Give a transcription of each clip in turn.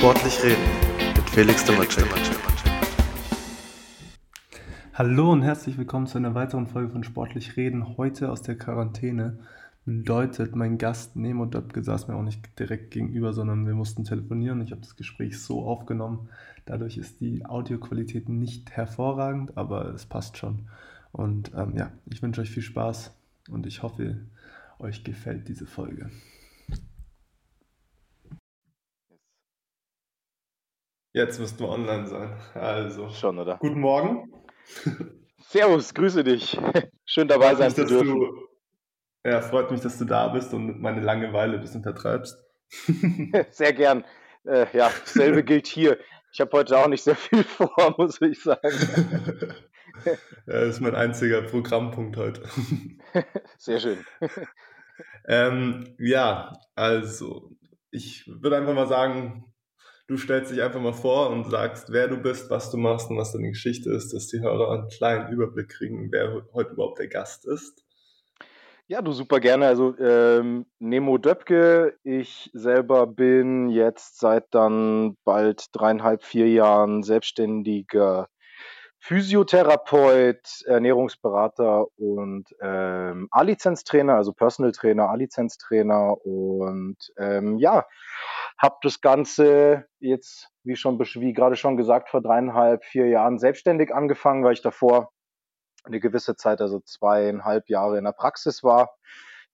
Sportlich reden mit Felix Demacek. Hallo und herzlich willkommen zu einer weiteren Folge von Sportlich reden. Heute aus der Quarantäne. Bedeutet, mein Gast Nemo Döpke saß mir auch nicht direkt gegenüber, sondern wir mussten telefonieren. Ich habe das Gespräch so aufgenommen. Dadurch ist die Audioqualität nicht hervorragend, aber es passt schon. Und ähm, ja, ich wünsche euch viel Spaß und ich hoffe, euch gefällt diese Folge. Jetzt müssten wir online sein. Also. Schon, oder? Guten Morgen. Servus, grüße dich. Schön dabei sein zu dürfen. Du, ja, freut mich, dass du da bist und meine Langeweile ein bisschen vertreibst. Sehr gern. Äh, ja, dasselbe gilt hier. Ich habe heute auch nicht sehr viel vor, muss ich sagen. ja, das ist mein einziger Programmpunkt heute. Sehr schön. Ähm, ja, also ich würde einfach mal sagen, du stellst dich einfach mal vor und sagst, wer du bist, was du machst und was deine Geschichte ist, dass die Hörer einen kleinen Überblick kriegen, wer heute überhaupt der Gast ist. Ja, du super gerne. Also ähm, Nemo Döpke, ich selber bin jetzt seit dann bald dreieinhalb, vier Jahren selbstständiger Physiotherapeut, Ernährungsberater und ähm, A-Lizenz-Trainer, also Personal Trainer, A-Lizenz-Trainer und ähm, ja, habe das Ganze jetzt, wie schon wie gerade schon gesagt, vor dreieinhalb, vier Jahren selbstständig angefangen, weil ich davor eine gewisse Zeit, also zweieinhalb Jahre in der Praxis war.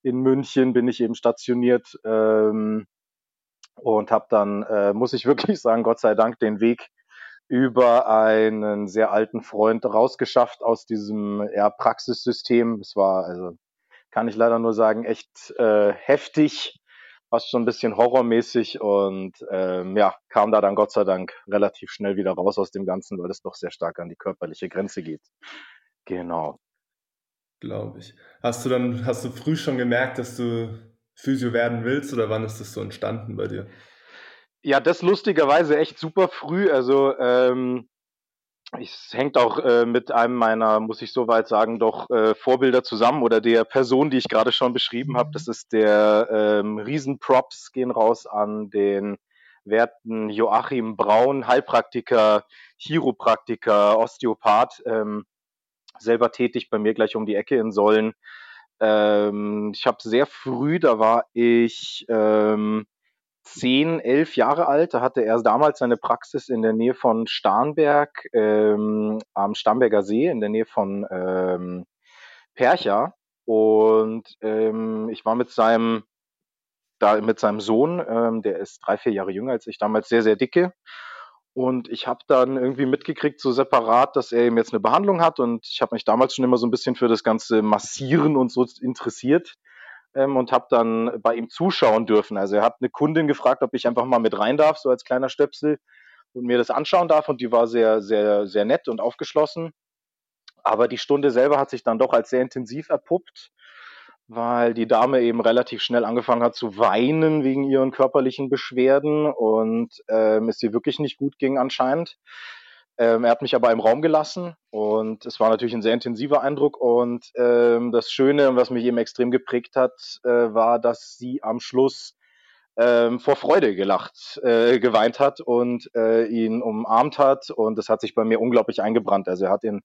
In München bin ich eben stationiert ähm, und habe dann, äh, muss ich wirklich sagen, Gott sei Dank den Weg über einen sehr alten Freund rausgeschafft aus diesem ja, Praxissystem. Es war, also kann ich leider nur sagen, echt äh, heftig fast schon ein bisschen horrormäßig und ähm, ja, kam da dann Gott sei Dank relativ schnell wieder raus aus dem Ganzen, weil es doch sehr stark an die körperliche Grenze geht. Genau. Glaube ich. Hast du dann, hast du früh schon gemerkt, dass du Physio werden willst oder wann ist das so entstanden bei dir? Ja, das lustigerweise echt super früh. Also ähm, es hängt auch äh, mit einem meiner, muss ich soweit sagen, doch äh, Vorbilder zusammen oder der Person, die ich gerade schon beschrieben habe. Das ist der ähm, Riesenprops gehen raus an den werten Joachim Braun, Heilpraktiker, Chiropraktiker, Osteopath, ähm, selber tätig bei mir gleich um die Ecke in Sollen. Ähm, ich habe sehr früh, da war ich ähm, zehn, elf Jahre alt. Da hatte er damals seine Praxis in der Nähe von Starnberg ähm, am Starnberger See, in der Nähe von ähm, Percha. Und ähm, ich war mit seinem, da mit seinem Sohn, ähm, der ist drei, vier Jahre jünger als ich, damals sehr, sehr dicke. Und ich habe dann irgendwie mitgekriegt, so separat, dass er eben jetzt eine Behandlung hat. Und ich habe mich damals schon immer so ein bisschen für das ganze Massieren und so interessiert ähm, und habe dann bei ihm zuschauen dürfen. Also er hat eine Kundin gefragt, ob ich einfach mal mit rein darf, so als kleiner Stöpsel und mir das anschauen darf und die war sehr, sehr, sehr nett und aufgeschlossen. Aber die Stunde selber hat sich dann doch als sehr intensiv erpuppt, weil die Dame eben relativ schnell angefangen hat zu weinen wegen ihren körperlichen Beschwerden und ähm, es ihr wirklich nicht gut ging anscheinend. Ähm, er hat mich aber im Raum gelassen und es war natürlich ein sehr intensiver Eindruck. Und ähm, das Schöne, was mich eben extrem geprägt hat, äh, war, dass sie am Schluss ähm, vor Freude gelacht, äh, geweint hat und äh, ihn umarmt hat. Und das hat sich bei mir unglaublich eingebrannt. Also er hat in,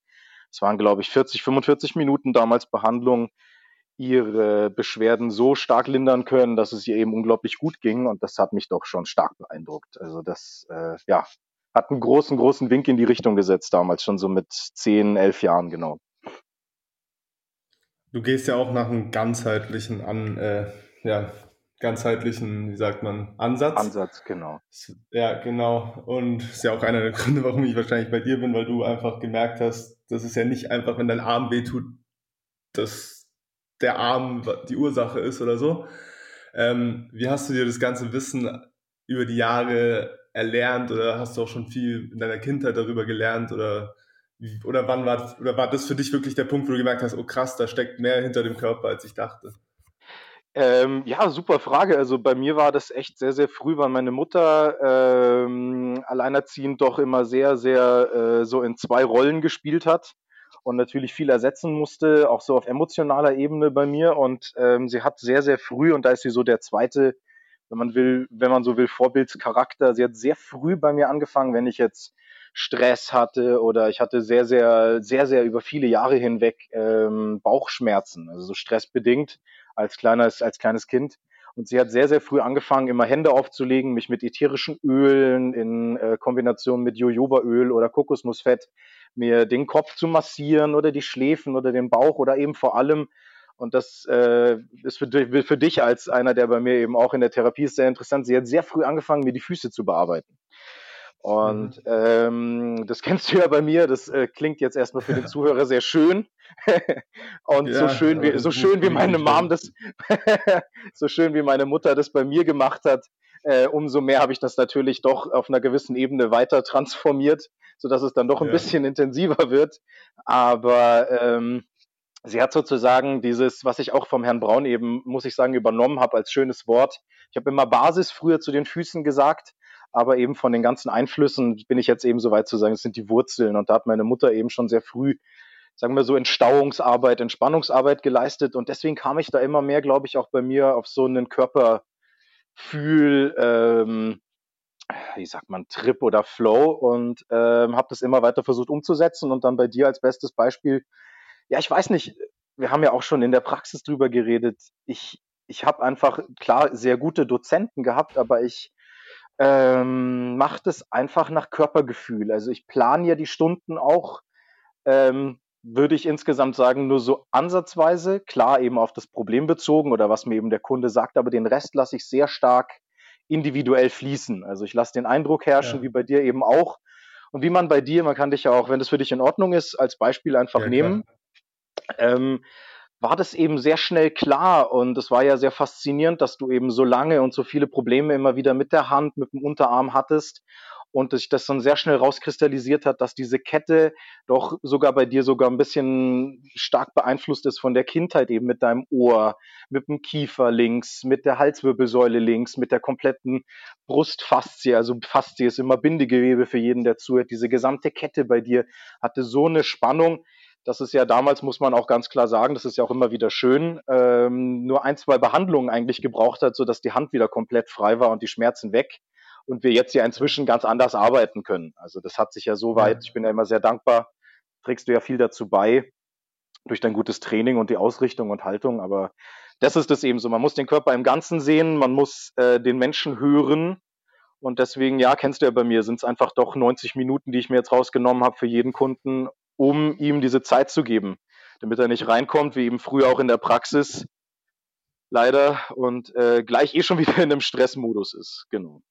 es waren glaube ich 40, 45 Minuten damals Behandlung, ihre Beschwerden so stark lindern können, dass es ihr eben unglaublich gut ging. Und das hat mich doch schon stark beeindruckt. Also das, äh, ja, hat einen großen, großen Wink in die Richtung gesetzt, damals schon so mit zehn, elf Jahren, genau. Du gehst ja auch nach einem ganzheitlichen an, äh, ja, ganzheitlichen, wie sagt man, Ansatz. Ansatz, genau. Ja, genau. Und ist ja auch einer der Gründe, warum ich wahrscheinlich bei dir bin, weil du einfach gemerkt hast, das ist ja nicht einfach, wenn dein Arm wehtut, dass der Arm die Ursache ist oder so. Ähm, wie hast du dir das ganze Wissen über die Jahre erlernt oder hast du auch schon viel in deiner Kindheit darüber gelernt oder oder wann war oder war das für dich wirklich der Punkt, wo du gemerkt hast, oh krass, da steckt mehr hinter dem Körper, als ich dachte? Ähm, ja, super Frage. Also bei mir war das echt sehr, sehr früh, weil meine Mutter ähm, alleinerziehend doch immer sehr, sehr äh, so in zwei Rollen gespielt hat und natürlich viel ersetzen musste, auch so auf emotionaler Ebene bei mir. Und ähm, sie hat sehr, sehr früh, und da ist sie so der zweite wenn man will, wenn man so will, Vorbildscharakter. Sie hat sehr früh bei mir angefangen, wenn ich jetzt Stress hatte oder ich hatte sehr, sehr, sehr, sehr über viele Jahre hinweg ähm, Bauchschmerzen, also so stressbedingt als kleines, als kleines Kind. Und sie hat sehr, sehr früh angefangen, immer Hände aufzulegen, mich mit ätherischen Ölen in äh, Kombination mit Jojobaöl oder Kokosnussfett mir den Kopf zu massieren oder die Schläfen oder den Bauch oder eben vor allem und das äh, ist für, für dich als einer, der bei mir eben auch in der Therapie ist, sehr interessant. Sie hat sehr früh angefangen, mir die Füße zu bearbeiten. Und mhm. ähm, das kennst du ja bei mir, das äh, klingt jetzt erstmal für den Zuhörer sehr schön. und ja, so schön wie, so schön wie meine Mom das, so schön wie meine Mutter das bei mir gemacht hat, äh, umso mehr habe ich das natürlich doch auf einer gewissen Ebene weiter transformiert, sodass es dann doch ein ja. bisschen intensiver wird. Aber ähm, sie hat sozusagen dieses, was ich auch vom Herrn Braun eben, muss ich sagen, übernommen habe als schönes Wort. Ich habe immer Basis früher zu den Füßen gesagt, aber eben von den ganzen Einflüssen bin ich jetzt eben so weit zu sagen, es sind die Wurzeln. Und da hat meine Mutter eben schon sehr früh, sagen wir so, Entstauungsarbeit, Entspannungsarbeit geleistet. Und deswegen kam ich da immer mehr, glaube ich, auch bei mir auf so einen Körperfühl, ähm, wie sagt man, Trip oder Flow und ähm, habe das immer weiter versucht umzusetzen und dann bei dir als bestes Beispiel ja, ich weiß nicht, wir haben ja auch schon in der Praxis drüber geredet. Ich, ich habe einfach, klar, sehr gute Dozenten gehabt, aber ich ähm, mache das einfach nach Körpergefühl. Also ich plane ja die Stunden auch, ähm, würde ich insgesamt sagen, nur so ansatzweise, klar eben auf das Problem bezogen oder was mir eben der Kunde sagt, aber den Rest lasse ich sehr stark individuell fließen. Also ich lasse den Eindruck herrschen, ja. wie bei dir eben auch. Und wie man bei dir, man kann dich ja auch, wenn das für dich in Ordnung ist, als Beispiel einfach ja, nehmen. Klar ähm, war das eben sehr schnell klar und es war ja sehr faszinierend, dass du eben so lange und so viele Probleme immer wieder mit der Hand, mit dem Unterarm hattest und sich das dann sehr schnell rauskristallisiert hat, dass diese Kette doch sogar bei dir sogar ein bisschen stark beeinflusst ist von der Kindheit eben mit deinem Ohr, mit dem Kiefer links, mit der Halswirbelsäule links, mit der kompletten Brustfaszie, also Faszie ist immer Bindegewebe für jeden, der zuhört. Diese gesamte Kette bei dir hatte so eine Spannung, das ist ja damals, muss man auch ganz klar sagen, das ist ja auch immer wieder schön, ähm, nur ein, zwei Behandlungen eigentlich gebraucht hat, sodass die Hand wieder komplett frei war und die Schmerzen weg und wir jetzt ja inzwischen ganz anders arbeiten können. Also das hat sich ja so weit, ich bin ja immer sehr dankbar, trägst du ja viel dazu bei durch dein gutes Training und die Ausrichtung und Haltung, aber das ist es eben so. Man muss den Körper im Ganzen sehen, man muss äh, den Menschen hören und deswegen, ja, kennst du ja bei mir, sind es einfach doch 90 Minuten, die ich mir jetzt rausgenommen habe für jeden Kunden um ihm diese Zeit zu geben, damit er nicht reinkommt, wie eben früher auch in der Praxis, leider, und äh, gleich eh schon wieder in einem Stressmodus ist. Genau.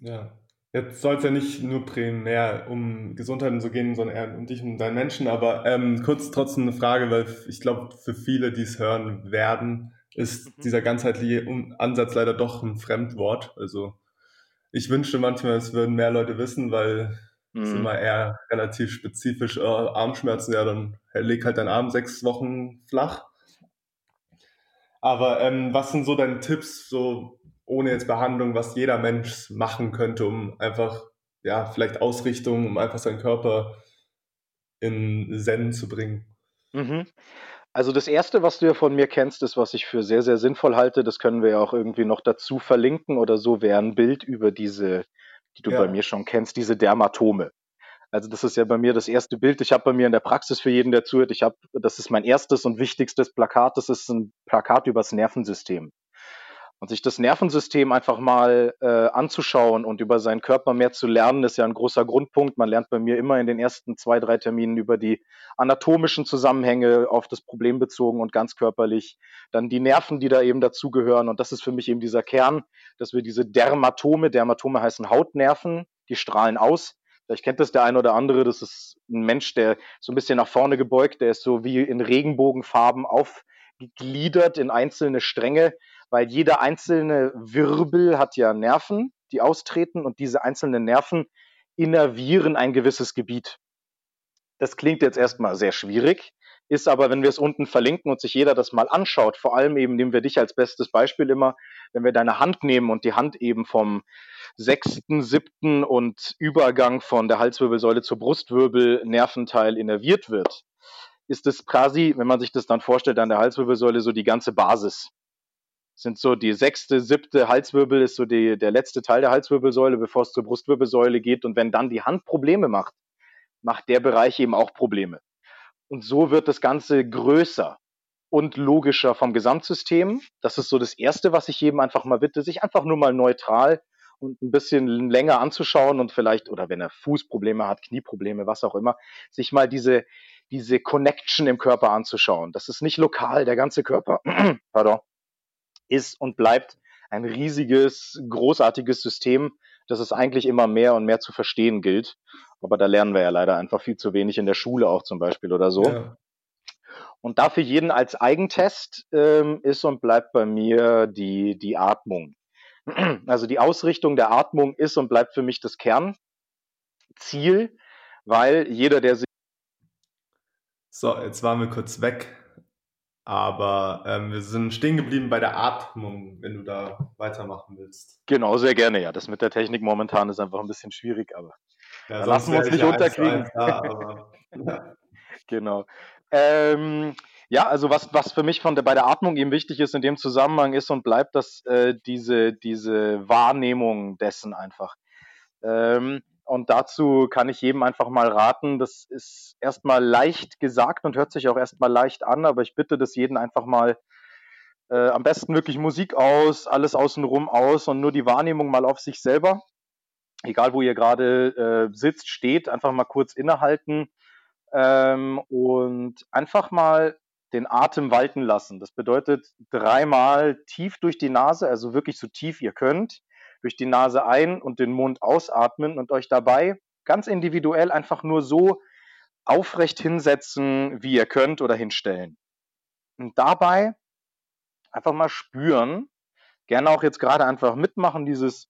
Ja. Jetzt soll es ja nicht nur primär um Gesundheit zu gehen, sondern eher um dich und deinen Menschen. Aber ähm, kurz trotzdem eine Frage, weil ich glaube, für viele, die es hören werden, ist mhm. dieser ganzheitliche Ansatz leider doch ein Fremdwort. Also ich wünschte manchmal, es würden mehr Leute wissen, weil das ist mhm. immer eher relativ spezifisch. Äh, Armschmerzen, ja, dann leg halt deinen Arm sechs Wochen flach. Aber ähm, was sind so deine Tipps, so ohne jetzt Behandlung, was jeder Mensch machen könnte, um einfach, ja, vielleicht Ausrichtung, um einfach seinen Körper in Zen zu bringen? Mhm. Also das Erste, was du ja von mir kennst, ist, was ich für sehr, sehr sinnvoll halte. Das können wir ja auch irgendwie noch dazu verlinken oder so, wäre ein Bild über diese die du ja. bei mir schon kennst, diese Dermatome. Also das ist ja bei mir das erste Bild. Ich habe bei mir in der Praxis für jeden, der zuhört, ich habe, das ist mein erstes und wichtigstes Plakat. Das ist ein Plakat übers Nervensystem und sich das Nervensystem einfach mal äh, anzuschauen und über seinen Körper mehr zu lernen, ist ja ein großer Grundpunkt. Man lernt bei mir immer in den ersten zwei, drei Terminen über die anatomischen Zusammenhänge auf das Problem bezogen und ganz körperlich. Dann die Nerven, die da eben dazugehören. Und das ist für mich eben dieser Kern, dass wir diese Dermatome, Dermatome heißen Hautnerven, die strahlen aus. Vielleicht kennt das der eine oder andere. Das ist ein Mensch, der so ein bisschen nach vorne gebeugt, der ist so wie in Regenbogenfarben aufgegliedert in einzelne Stränge weil jeder einzelne Wirbel hat ja Nerven, die austreten und diese einzelnen Nerven innervieren ein gewisses Gebiet. Das klingt jetzt erstmal sehr schwierig, ist aber, wenn wir es unten verlinken und sich jeder das mal anschaut, vor allem eben nehmen wir dich als bestes Beispiel immer, wenn wir deine Hand nehmen und die Hand eben vom sechsten, siebten und Übergang von der Halswirbelsäule zur Brustwirbel Nerventeil innerviert wird, ist es quasi, wenn man sich das dann vorstellt, an der Halswirbelsäule so die ganze Basis sind so die sechste, siebte Halswirbel ist so die, der letzte Teil der Halswirbelsäule, bevor es zur Brustwirbelsäule geht. Und wenn dann die Hand Probleme macht, macht der Bereich eben auch Probleme. Und so wird das Ganze größer und logischer vom Gesamtsystem. Das ist so das Erste, was ich jedem einfach mal bitte, sich einfach nur mal neutral und ein bisschen länger anzuschauen und vielleicht, oder wenn er Fußprobleme hat, Knieprobleme, was auch immer, sich mal diese, diese Connection im Körper anzuschauen. Das ist nicht lokal, der ganze Körper, pardon, ist und bleibt ein riesiges, großartiges System, das es eigentlich immer mehr und mehr zu verstehen gilt. Aber da lernen wir ja leider einfach viel zu wenig in der Schule auch zum Beispiel oder so. Ja. Und dafür jeden als Eigentest ähm, ist und bleibt bei mir die, die Atmung. Also die Ausrichtung der Atmung ist und bleibt für mich das Kernziel, weil jeder, der sich. So, jetzt waren wir kurz weg, aber ähm, wir sind stehen geblieben bei der Atmung, wenn du da weitermachen willst. Genau, sehr gerne, ja. Das mit der Technik momentan ist einfach ein bisschen schwierig, aber ja, lassen wir uns nicht unterkriegen. Da, aber, ja. genau. Ähm, ja, also was, was für mich von der, bei der Atmung eben wichtig ist in dem Zusammenhang ist und bleibt, dass äh, diese, diese Wahrnehmung dessen einfach. Ähm, und dazu kann ich jedem einfach mal raten, das ist erstmal leicht gesagt und hört sich auch erstmal leicht an, aber ich bitte das jeden einfach mal äh, am besten wirklich Musik aus, alles außenrum aus und nur die Wahrnehmung mal auf sich selber. Egal wo ihr gerade äh, sitzt, steht, einfach mal kurz innehalten ähm, und einfach mal den Atem walten lassen. Das bedeutet dreimal tief durch die Nase, also wirklich so tief ihr könnt, durch die Nase ein und den Mund ausatmen und euch dabei ganz individuell einfach nur so aufrecht hinsetzen, wie ihr könnt oder hinstellen. Und dabei einfach mal spüren, gerne auch jetzt gerade einfach mitmachen, dieses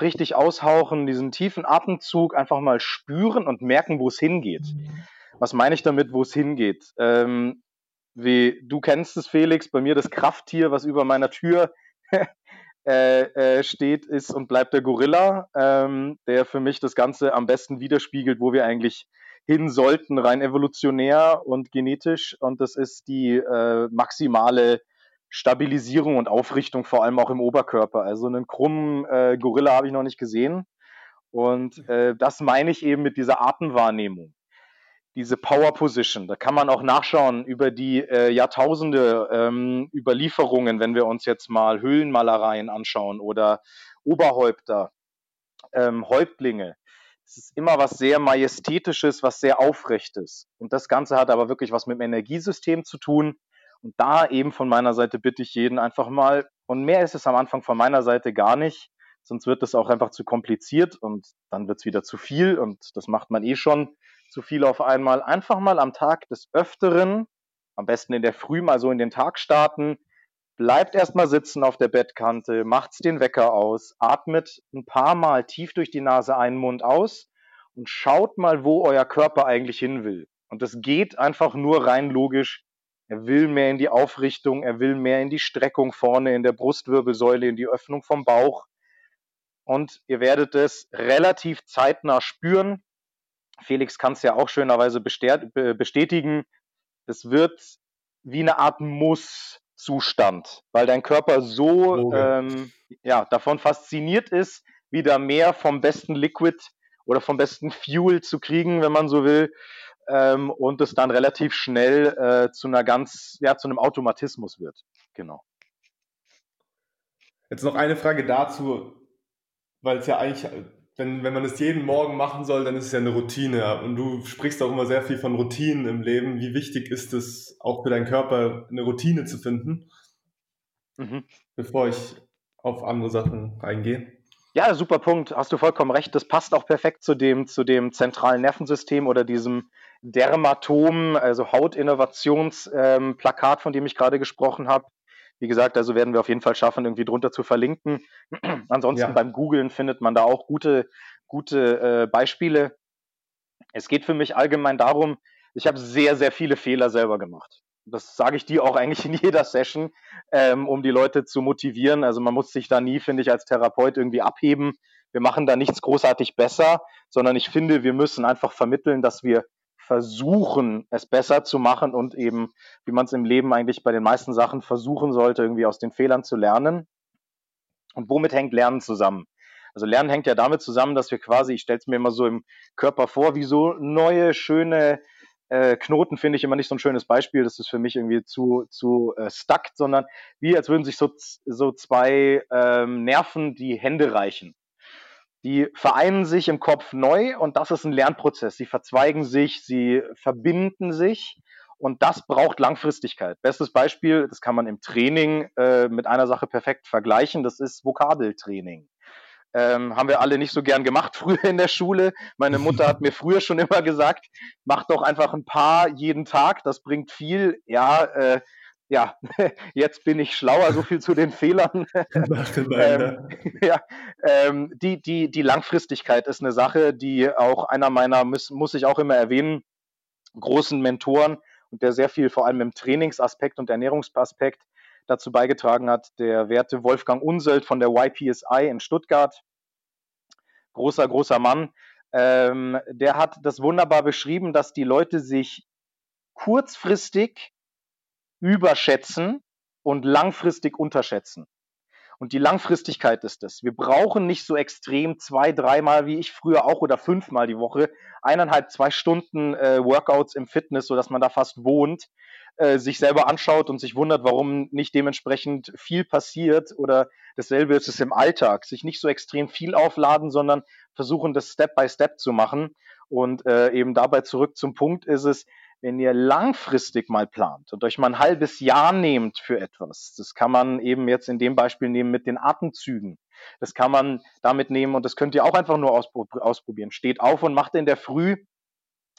richtig aushauchen, diesen tiefen Atemzug einfach mal spüren und merken, wo es hingeht. Was meine ich damit, wo es hingeht? Ähm, wie du kennst es, Felix, bei mir das Krafttier, was über meiner Tür äh, äh, steht, ist und bleibt der Gorilla, ähm, der für mich das Ganze am besten widerspiegelt, wo wir eigentlich hin sollten, rein evolutionär und genetisch. Und das ist die äh, maximale Stabilisierung und Aufrichtung, vor allem auch im Oberkörper. Also einen krummen äh, Gorilla habe ich noch nicht gesehen. Und äh, das meine ich eben mit dieser Atemwahrnehmung. Diese Power Position, da kann man auch nachschauen über die äh, Jahrtausende ähm, Überlieferungen, wenn wir uns jetzt mal Höhlenmalereien anschauen oder Oberhäupter, ähm, Häuptlinge. Es ist immer was sehr Majestätisches, was sehr Aufrechtes. Und das Ganze hat aber wirklich was mit dem Energiesystem zu tun. Und da eben von meiner Seite bitte ich jeden einfach mal, und mehr ist es am Anfang von meiner Seite gar nicht, sonst wird es auch einfach zu kompliziert und dann wird es wieder zu viel und das macht man eh schon zu viel auf einmal. Einfach mal am Tag des Öfteren, am besten in der Früh mal so in den Tag starten, bleibt erstmal sitzen auf der Bettkante, macht's den Wecker aus, atmet ein paar Mal tief durch die Nase einen Mund aus und schaut mal, wo euer Körper eigentlich hin will. Und das geht einfach nur rein logisch, er will mehr in die Aufrichtung, er will mehr in die Streckung vorne in der Brustwirbelsäule, in die Öffnung vom Bauch. Und ihr werdet es relativ zeitnah spüren. Felix kann es ja auch schönerweise bestätigen. Es wird wie eine Art Muss-Zustand, weil dein Körper so ähm, ja, davon fasziniert ist, wieder mehr vom besten Liquid oder vom besten Fuel zu kriegen, wenn man so will, ähm, und es dann relativ schnell äh, zu einer ganz, ja, zu einem Automatismus wird. Genau. Jetzt noch eine Frage dazu, weil es ja eigentlich, wenn, wenn man es jeden Morgen machen soll, dann ist es ja eine Routine. Und du sprichst auch immer sehr viel von Routinen im Leben. Wie wichtig ist es auch für deinen Körper, eine Routine zu finden? Mhm. Bevor ich auf andere Sachen eingehe. Ja, super Punkt. Hast du vollkommen recht. Das passt auch perfekt zu dem, zu dem zentralen Nervensystem oder diesem Dermatom, also Hautinnovationsplakat, ähm, von dem ich gerade gesprochen habe. Wie gesagt, also werden wir auf jeden Fall schaffen, irgendwie drunter zu verlinken. Ansonsten ja. beim Googlen findet man da auch gute, gute äh, Beispiele. Es geht für mich allgemein darum, ich habe sehr, sehr viele Fehler selber gemacht. Das sage ich dir auch eigentlich in jeder Session, ähm, um die Leute zu motivieren. Also man muss sich da nie, finde ich, als Therapeut irgendwie abheben. Wir machen da nichts großartig besser, sondern ich finde, wir müssen einfach vermitteln, dass wir versuchen, es besser zu machen und eben, wie man es im Leben eigentlich bei den meisten Sachen versuchen sollte, irgendwie aus den Fehlern zu lernen. Und womit hängt Lernen zusammen? Also Lernen hängt ja damit zusammen, dass wir quasi, ich stelle es mir immer so im Körper vor, wie so neue, schöne äh, Knoten finde ich immer nicht so ein schönes Beispiel. Das ist für mich irgendwie zu, zu äh, stuck, sondern wie als würden sich so, so zwei ähm, Nerven die Hände reichen. Die vereinen sich im Kopf neu und das ist ein Lernprozess. Sie verzweigen sich, sie verbinden sich und das braucht Langfristigkeit. Bestes Beispiel, das kann man im Training äh, mit einer Sache perfekt vergleichen, das ist Vokabeltraining. Ähm, haben wir alle nicht so gern gemacht früher in der Schule. Meine Mutter hat mir früher schon immer gesagt, mach doch einfach ein paar jeden Tag, das bringt viel. Ja, äh, ja, jetzt bin ich schlauer, so viel zu den Fehlern. ähm, ja, ähm, die, die, die Langfristigkeit ist eine Sache, die auch einer meiner, muss, muss ich auch immer erwähnen, großen Mentoren und der sehr viel vor allem im Trainingsaspekt und Ernährungsaspekt dazu beigetragen hat, der werte Wolfgang Unselt von der YPSI in Stuttgart. Großer, großer Mann. Ähm, der hat das wunderbar beschrieben, dass die Leute sich kurzfristig überschätzen und langfristig unterschätzen. Und die Langfristigkeit ist es. Wir brauchen nicht so extrem zwei, dreimal wie ich früher auch oder fünfmal die Woche, eineinhalb, zwei Stunden äh, Workouts im Fitness, sodass man da fast wohnt, äh, sich selber anschaut und sich wundert, warum nicht dementsprechend viel passiert oder dasselbe ist es im Alltag. Sich nicht so extrem viel aufladen, sondern versuchen, das Step by Step zu machen. Und äh, eben dabei zurück zum Punkt ist es, wenn ihr langfristig mal plant und euch mal ein halbes Jahr nehmt für etwas, das kann man eben jetzt in dem Beispiel nehmen mit den Atemzügen. Das kann man damit nehmen und das könnt ihr auch einfach nur ausprobieren. Steht auf und macht in der Früh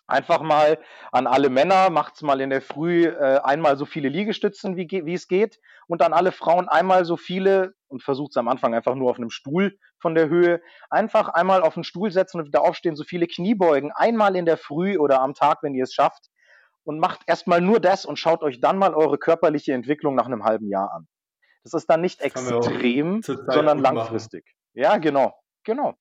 einfach mal an alle Männer, macht's mal in der Früh äh, einmal so viele Liegestützen, wie, wie es geht, und an alle Frauen einmal so viele und versucht es am Anfang einfach nur auf einem Stuhl von der Höhe, einfach einmal auf den Stuhl setzen und wieder aufstehen, so viele Kniebeugen, einmal in der Früh oder am Tag, wenn ihr es schafft, und macht erstmal nur das und schaut euch dann mal eure körperliche Entwicklung nach einem halben Jahr an. Das ist dann nicht extrem, sondern langfristig. Machen. Ja, genau, genau.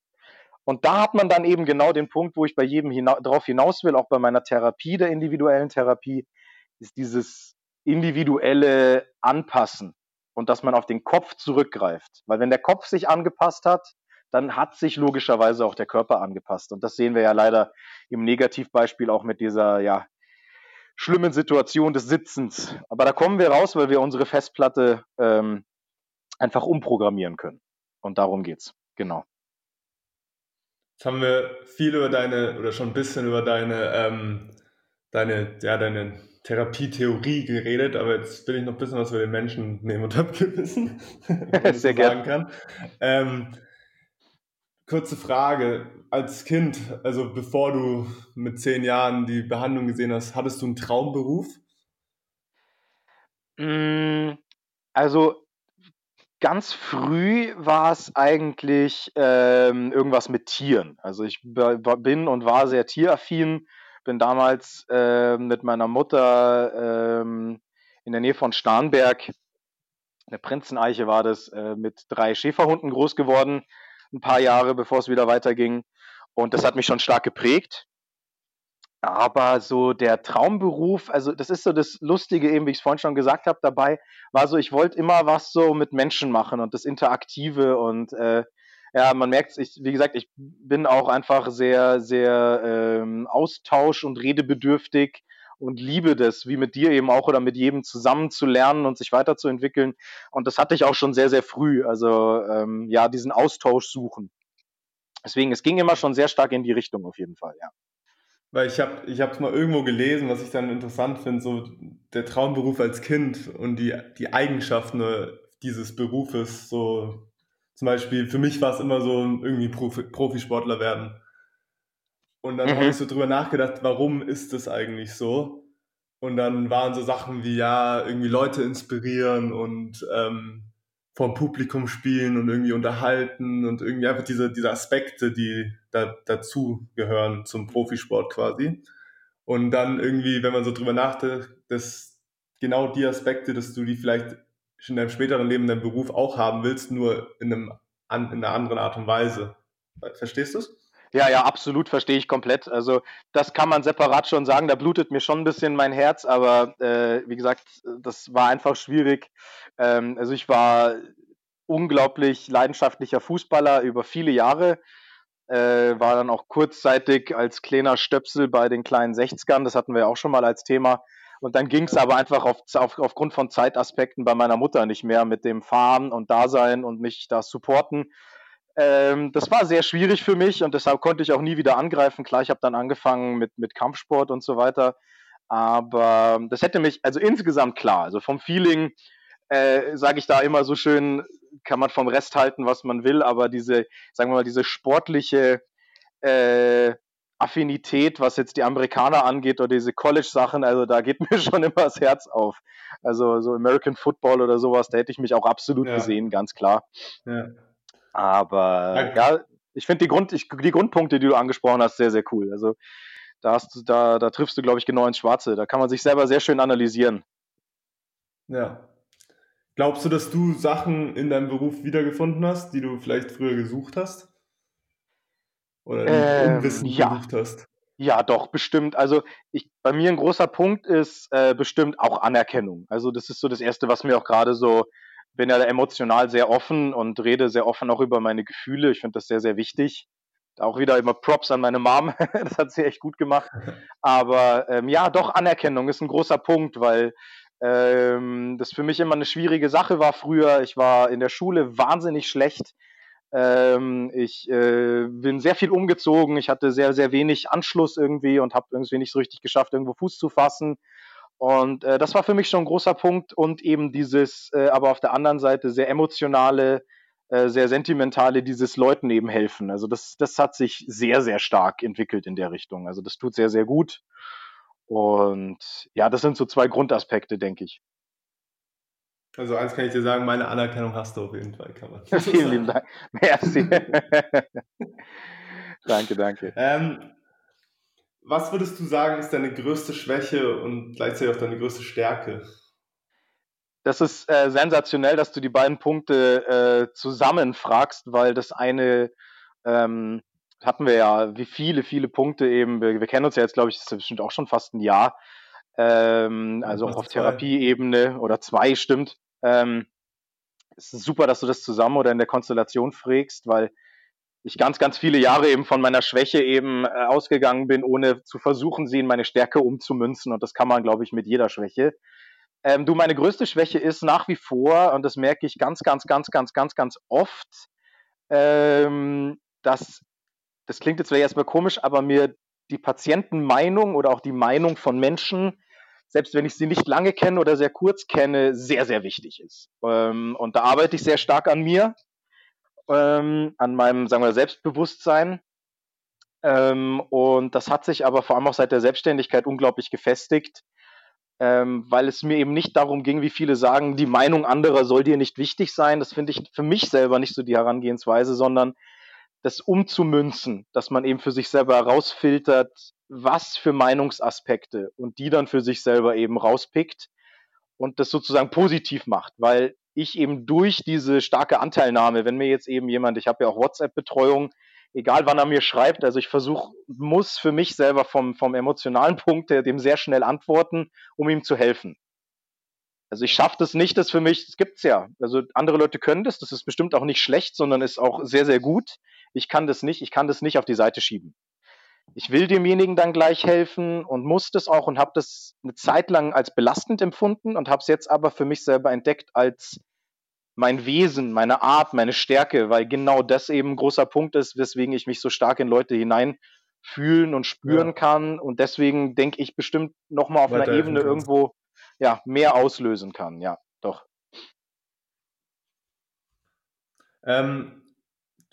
Und da hat man dann eben genau den Punkt, wo ich bei jedem hina drauf hinaus will, auch bei meiner Therapie, der individuellen Therapie, ist dieses individuelle Anpassen und dass man auf den Kopf zurückgreift. Weil wenn der Kopf sich angepasst hat, dann hat sich logischerweise auch der Körper angepasst. Und das sehen wir ja leider im Negativbeispiel auch mit dieser ja, schlimmen Situation des Sitzens. Aber da kommen wir raus, weil wir unsere Festplatte ähm, einfach umprogrammieren können. Und darum geht's. Genau. Jetzt haben wir viel über deine, oder schon ein bisschen über deine, ähm, deine, ja, deine Therapietheorie geredet, aber jetzt will ich noch ein bisschen was über den Menschen nehmen und abgewissen. Sehr so gerne. Kann. Ähm, kurze Frage. Als Kind, also bevor du mit zehn Jahren die Behandlung gesehen hast, hattest du einen Traumberuf? Mm, also ganz früh war es eigentlich ähm, irgendwas mit Tieren. Also ich bin und war sehr tieraffin, bin damals äh, mit meiner Mutter ähm, in der Nähe von Starnberg, eine Prinzeneiche war das, äh, mit drei Schäferhunden groß geworden ein paar Jahre, bevor es wieder weiterging. Und das hat mich schon stark geprägt. Aber so der Traumberuf, also das ist so das Lustige, eben wie ich es vorhin schon gesagt habe, dabei war so, ich wollte immer was so mit Menschen machen und das Interaktive und äh, ja, man merkt es, wie gesagt, ich bin auch einfach sehr, sehr ähm, austausch- und redebedürftig und liebe das, wie mit dir eben auch oder mit jedem zusammen zu lernen und sich weiterzuentwickeln. Und das hatte ich auch schon sehr, sehr früh. Also ähm, ja, diesen Austausch suchen. Deswegen, es ging immer schon sehr stark in die Richtung auf jeden Fall, ja. Weil ich habe ich mal irgendwo gelesen, was ich dann interessant finde, so der Traumberuf als Kind und die, die Eigenschaften dieses Berufes, so zum Beispiel, für mich war es immer so irgendwie Profi, Profisportler werden. Und dann mhm. habe ich so drüber nachgedacht, warum ist das eigentlich so? Und dann waren so Sachen wie, ja, irgendwie Leute inspirieren und ähm, vom Publikum spielen und irgendwie unterhalten und irgendwie einfach diese, diese Aspekte, die da, dazu gehören zum Profisport quasi. Und dann irgendwie, wenn man so drüber nachdenkt, dass genau die Aspekte, dass du die vielleicht in deinem späteren Leben, in deinem Beruf auch haben willst, nur in, einem, in einer anderen Art und Weise. Verstehst du es? Ja, ja, absolut, verstehe ich komplett. Also das kann man separat schon sagen, da blutet mir schon ein bisschen mein Herz, aber äh, wie gesagt, das war einfach schwierig. Ähm, also ich war unglaublich leidenschaftlicher Fußballer über viele Jahre, äh, war dann auch kurzzeitig als kleiner Stöpsel bei den kleinen 60ern, das hatten wir auch schon mal als Thema. Und dann ging es aber einfach auf, auf, aufgrund von Zeitaspekten bei meiner Mutter nicht mehr mit dem Fahren und Dasein und mich da supporten. Ähm, das war sehr schwierig für mich und deshalb konnte ich auch nie wieder angreifen. Klar, ich habe dann angefangen mit, mit Kampfsport und so weiter. Aber das hätte mich, also insgesamt klar, also vom Feeling äh, sage ich da immer so schön, kann man vom Rest halten, was man will, aber diese, sagen wir mal, diese sportliche äh, Affinität, was jetzt die Amerikaner angeht oder diese College-Sachen, also da geht mir schon immer das Herz auf. Also so American Football oder sowas, da hätte ich mich auch absolut ja. gesehen, ganz klar. Ja. Aber okay. ja, ich finde die, Grund, ich, die Grundpunkte, die du angesprochen hast, sehr, sehr cool. Also da, hast du, da, da triffst du, glaube ich, genau ins Schwarze. Da kann man sich selber sehr schön analysieren. Ja. Glaubst du, dass du Sachen in deinem Beruf wiedergefunden hast, die du vielleicht früher gesucht hast? Oder ähm, Unwissen ja. gesucht hast? Ja, doch, bestimmt. Also ich, bei mir ein großer Punkt ist äh, bestimmt auch Anerkennung. Also das ist so das Erste, was mir auch gerade so, bin ja emotional sehr offen und rede sehr offen auch über meine Gefühle. Ich finde das sehr, sehr wichtig. Auch wieder immer Props an meine Mom. das hat sie echt gut gemacht. Aber ähm, ja, doch, Anerkennung ist ein großer Punkt, weil ähm, das für mich immer eine schwierige Sache war früher. Ich war in der Schule wahnsinnig schlecht. Ähm, ich äh, bin sehr viel umgezogen. Ich hatte sehr, sehr wenig Anschluss irgendwie und habe irgendwie nicht so richtig geschafft, irgendwo Fuß zu fassen. Und äh, das war für mich schon ein großer Punkt und eben dieses, äh, aber auf der anderen Seite sehr emotionale, äh, sehr sentimentale, dieses Leuten eben helfen. Also das, das hat sich sehr, sehr stark entwickelt in der Richtung. Also das tut sehr, sehr gut. Und ja, das sind so zwei Grundaspekte, denke ich. Also eins kann ich dir sagen, meine Anerkennung hast du auf jeden Fall, kann man. Vielen lieben Dank. Merci. danke, danke. Ähm, was würdest du sagen, ist deine größte Schwäche und gleichzeitig auch deine größte Stärke? Das ist äh, sensationell, dass du die beiden Punkte äh, zusammenfragst, weil das eine ähm, hatten wir ja wie viele, viele Punkte eben. Wir, wir kennen uns ja jetzt, glaube ich, das ist bestimmt auch schon fast ein Jahr. Ähm, also auch auf Therapieebene oder zwei stimmt. Ähm, es ist super, dass du das zusammen oder in der Konstellation frägst, weil ich ganz, ganz viele Jahre eben von meiner Schwäche eben äh, ausgegangen bin, ohne zu versuchen, sie in meine Stärke umzumünzen. Und das kann man, glaube ich, mit jeder Schwäche. Ähm, du, meine größte Schwäche ist nach wie vor, und das merke ich ganz, ganz, ganz, ganz, ganz, ganz oft, ähm, dass das klingt jetzt vielleicht erstmal komisch, aber mir die Patientenmeinung oder auch die Meinung von Menschen, selbst wenn ich sie nicht lange kenne oder sehr kurz kenne, sehr, sehr wichtig ist. Ähm, und da arbeite ich sehr stark an mir, ähm, an meinem, sagen wir, Selbstbewusstsein. Ähm, und das hat sich aber vor allem auch seit der Selbstständigkeit unglaublich gefestigt, ähm, weil es mir eben nicht darum ging, wie viele sagen, die Meinung anderer soll dir nicht wichtig sein. Das finde ich für mich selber nicht so die Herangehensweise, sondern das umzumünzen, dass man eben für sich selber herausfiltert, was für Meinungsaspekte und die dann für sich selber eben rauspickt und das sozusagen positiv macht, weil ich eben durch diese starke Anteilnahme, wenn mir jetzt eben jemand, ich habe ja auch WhatsApp-Betreuung, egal wann er mir schreibt, also ich versuche, muss für mich selber vom, vom emotionalen Punkt her dem sehr schnell antworten, um ihm zu helfen. Also ich schaffe das nicht, das für mich, das gibt's ja. Also andere Leute können das, das ist bestimmt auch nicht schlecht, sondern ist auch sehr, sehr gut. Ich kann das nicht, ich kann das nicht auf die Seite schieben. Ich will demjenigen dann gleich helfen und muss das auch und habe das eine Zeit lang als belastend empfunden und habe es jetzt aber für mich selber entdeckt als mein Wesen, meine Art, meine Stärke, weil genau das eben ein großer Punkt ist, weswegen ich mich so stark in Leute hineinfühlen und spüren ja. kann und deswegen denke ich bestimmt nochmal auf einer Ebene irgendwo ja, mehr auslösen kann. Ja, doch. Ähm,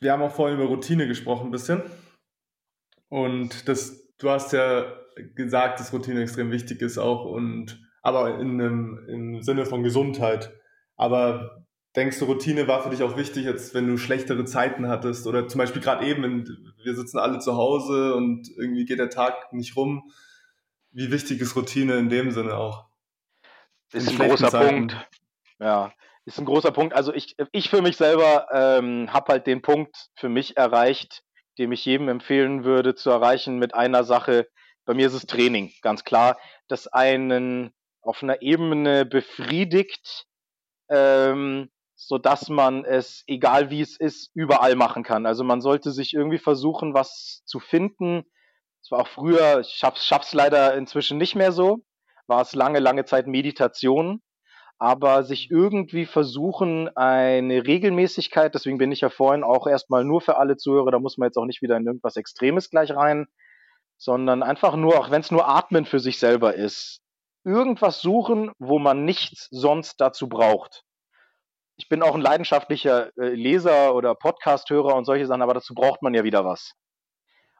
wir haben auch vorhin über Routine gesprochen ein bisschen. Und das, du hast ja gesagt, dass Routine extrem wichtig ist auch und aber in einem, im Sinne von Gesundheit. Aber denkst du, Routine war für dich auch wichtig, jetzt wenn du schlechtere Zeiten hattest oder zum Beispiel gerade eben, wir sitzen alle zu Hause und irgendwie geht der Tag nicht rum. Wie wichtig ist Routine in dem Sinne auch? Ist ein großer Zeiten? Punkt. Ja, ist ein großer Punkt. Also ich, ich für mich selber ähm, habe halt den Punkt für mich erreicht, dem ich jedem empfehlen würde zu erreichen mit einer Sache. Bei mir ist es Training, ganz klar, das einen auf einer Ebene befriedigt, ähm, so dass man es, egal wie es ist, überall machen kann. Also man sollte sich irgendwie versuchen, was zu finden. Es war auch früher, ich schaff's, schaff's leider inzwischen nicht mehr so, war es lange, lange Zeit Meditation aber sich irgendwie versuchen, eine Regelmäßigkeit, deswegen bin ich ja vorhin auch erstmal nur für alle Zuhörer, da muss man jetzt auch nicht wieder in irgendwas Extremes gleich rein, sondern einfach nur, auch wenn es nur Atmen für sich selber ist, irgendwas suchen, wo man nichts sonst dazu braucht. Ich bin auch ein leidenschaftlicher äh, Leser oder Podcast-Hörer und solche Sachen, aber dazu braucht man ja wieder was.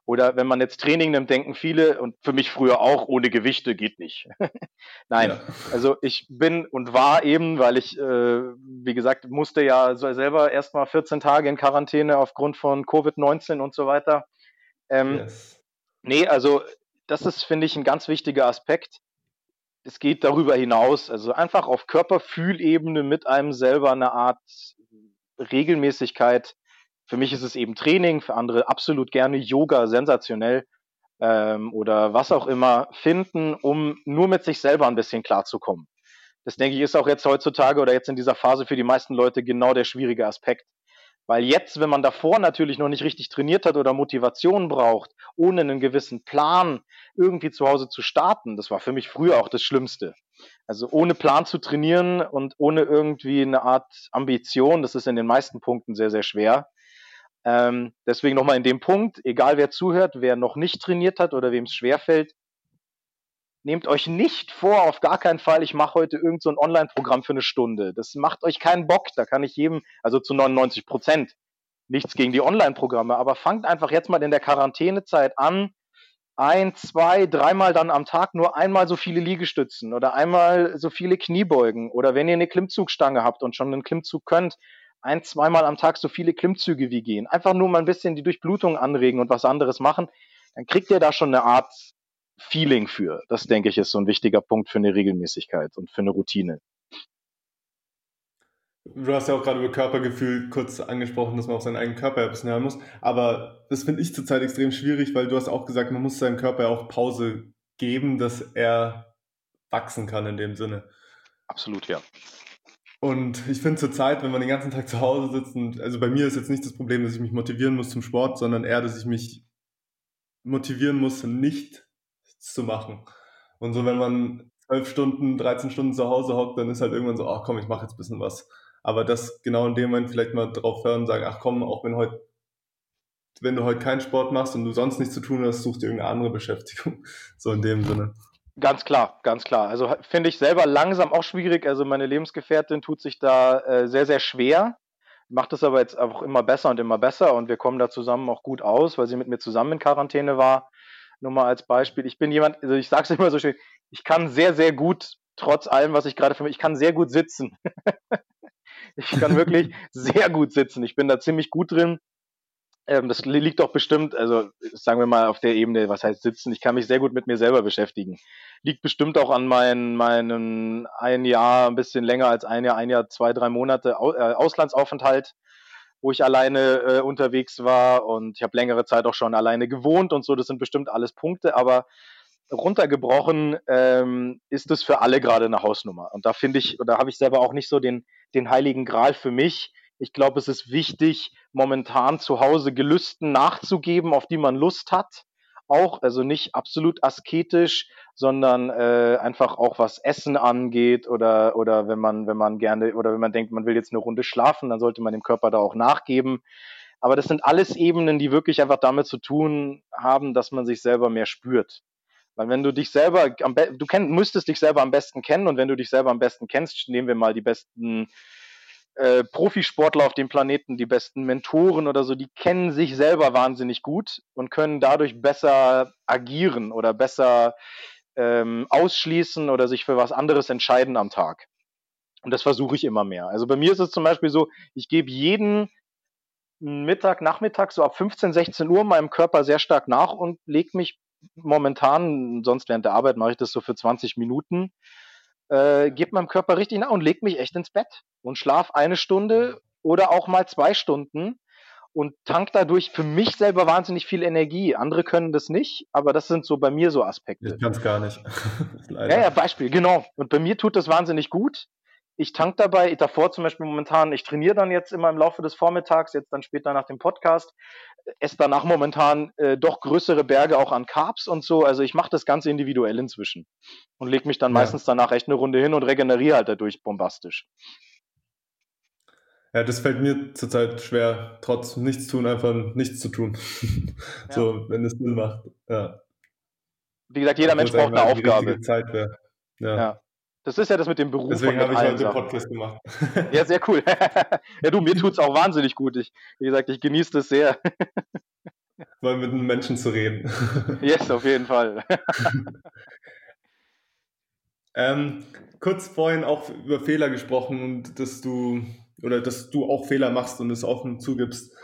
Oder wenn man jetzt Training nimmt, denken viele, und für mich früher auch, ohne Gewichte geht nicht. Nein, ja. also ich bin und war eben, weil ich, äh, wie gesagt, musste ja selber erstmal 14 Tage in Quarantäne aufgrund von Covid-19 und so weiter. Ähm, yes. Nee, also das ist, finde ich, ein ganz wichtiger Aspekt. Es geht darüber hinaus, also einfach auf Körperfühlebene mit einem selber eine Art Regelmäßigkeit für mich ist es eben Training, für andere absolut gerne Yoga, sensationell ähm, oder was auch immer finden, um nur mit sich selber ein bisschen klarzukommen. Das denke ich ist auch jetzt heutzutage oder jetzt in dieser Phase für die meisten Leute genau der schwierige Aspekt. Weil jetzt, wenn man davor natürlich noch nicht richtig trainiert hat oder Motivation braucht, ohne einen gewissen Plan irgendwie zu Hause zu starten, das war für mich früher auch das Schlimmste. Also ohne Plan zu trainieren und ohne irgendwie eine Art Ambition, das ist in den meisten Punkten sehr, sehr schwer. Ähm, deswegen nochmal in dem Punkt, egal wer zuhört, wer noch nicht trainiert hat oder wem es schwerfällt, nehmt euch nicht vor, auf gar keinen Fall, ich mache heute irgend so Online-Programm für eine Stunde. Das macht euch keinen Bock, da kann ich jedem, also zu 99 Prozent, nichts gegen die Online-Programme, aber fangt einfach jetzt mal in der Quarantänezeit an, ein, zwei, dreimal dann am Tag nur einmal so viele Liegestützen oder einmal so viele Kniebeugen oder wenn ihr eine Klimmzugstange habt und schon einen Klimmzug könnt, ein, zweimal am Tag so viele Klimmzüge wie gehen. Einfach nur mal ein bisschen die Durchblutung anregen und was anderes machen. Dann kriegt ihr da schon eine Art Feeling für. Das denke ich ist so ein wichtiger Punkt für eine Regelmäßigkeit und für eine Routine. Du hast ja auch gerade über Körpergefühl kurz angesprochen, dass man auf seinen eigenen Körper ein bisschen hören muss. Aber das finde ich zurzeit extrem schwierig, weil du hast auch gesagt, man muss seinem Körper auch Pause geben, dass er wachsen kann in dem Sinne. Absolut, ja. Und ich finde zurzeit, wenn man den ganzen Tag zu Hause sitzt, und, also bei mir ist jetzt nicht das Problem, dass ich mich motivieren muss zum Sport, sondern eher, dass ich mich motivieren muss, nicht zu machen. Und so, wenn man zwölf Stunden, 13 Stunden zu Hause hockt, dann ist halt irgendwann so, ach komm, ich mache jetzt ein bisschen was. Aber das genau in dem Moment vielleicht mal drauf hören und sagen, ach komm, auch wenn heute, wenn du heute keinen Sport machst und du sonst nichts zu tun hast, such dir irgendeine andere Beschäftigung. So in dem Sinne. Ganz klar, ganz klar. Also finde ich selber langsam auch schwierig. Also meine Lebensgefährtin tut sich da äh, sehr, sehr schwer, macht es aber jetzt auch immer besser und immer besser und wir kommen da zusammen auch gut aus, weil sie mit mir zusammen in Quarantäne war. Nur mal als Beispiel. Ich bin jemand, also ich sage es immer so schön, ich kann sehr, sehr gut, trotz allem, was ich gerade für mich, ich kann sehr gut sitzen. ich kann wirklich sehr gut sitzen. Ich bin da ziemlich gut drin. Ähm, das liegt doch bestimmt, also sagen wir mal auf der Ebene, was heißt sitzen, ich kann mich sehr gut mit mir selber beschäftigen. Liegt bestimmt auch an meinen, meinen ein Jahr, ein bisschen länger als ein Jahr, ein Jahr, zwei, drei Monate äh, Auslandsaufenthalt, wo ich alleine äh, unterwegs war und ich habe längere Zeit auch schon alleine gewohnt und so, das sind bestimmt alles Punkte, aber runtergebrochen ähm, ist es für alle gerade eine Hausnummer. Und da finde ich, da habe ich selber auch nicht so den, den heiligen Gral für mich, ich glaube, es ist wichtig, momentan zu Hause Gelüsten nachzugeben, auf die man Lust hat. Auch, also nicht absolut asketisch, sondern äh, einfach auch was Essen angeht oder, oder wenn man, wenn man gerne oder wenn man denkt, man will jetzt eine Runde schlafen, dann sollte man dem Körper da auch nachgeben. Aber das sind alles Ebenen, die wirklich einfach damit zu tun haben, dass man sich selber mehr spürt. Weil wenn du dich selber, du kenn, müsstest dich selber am besten kennen und wenn du dich selber am besten kennst, nehmen wir mal die besten äh, Profisportler auf dem Planeten, die besten Mentoren oder so, die kennen sich selber wahnsinnig gut und können dadurch besser agieren oder besser ähm, ausschließen oder sich für was anderes entscheiden am Tag. Und das versuche ich immer mehr. Also bei mir ist es zum Beispiel so, ich gebe jeden Mittag, Nachmittag, so ab 15, 16 Uhr meinem Körper sehr stark nach und lege mich momentan, sonst während der Arbeit mache ich das so für 20 Minuten, äh, gebe meinem Körper richtig nach und leg mich echt ins Bett und schlaf eine Stunde oder auch mal zwei Stunden. und tank dadurch für mich selber wahnsinnig viel Energie. Andere können das nicht, aber das sind so bei mir so Aspekte. Ich kann es gar nicht. ja, ja, Beispiel, genau. Und bei mir tut das wahnsinnig gut. Ich tank dabei, davor zum Beispiel momentan, ich trainiere dann jetzt immer im Laufe des Vormittags, jetzt dann später nach dem Podcast, esse danach momentan äh, doch größere Berge auch an Carbs und so. Also ich mache das ganz individuell inzwischen und lege mich dann ja. meistens danach echt eine Runde hin und regeneriere halt dadurch bombastisch. Ja, das fällt mir zurzeit schwer, trotz nichts tun, einfach nichts zu tun. Ja. so, wenn es Sinn macht. Ja. Wie gesagt, jeder Mensch braucht eine Aufgabe. Zeit Ja. ja. Das ist ja das mit dem Beruf. Deswegen habe ich heute den Podcast gemacht. ja, sehr cool. ja, du, mir tut es auch wahnsinnig gut. Ich, wie gesagt, ich genieße das sehr. Mal mit einem Menschen zu reden. yes, auf jeden Fall. ähm, kurz vorhin auch über Fehler gesprochen und dass du oder dass du auch Fehler machst und es offen zugibst.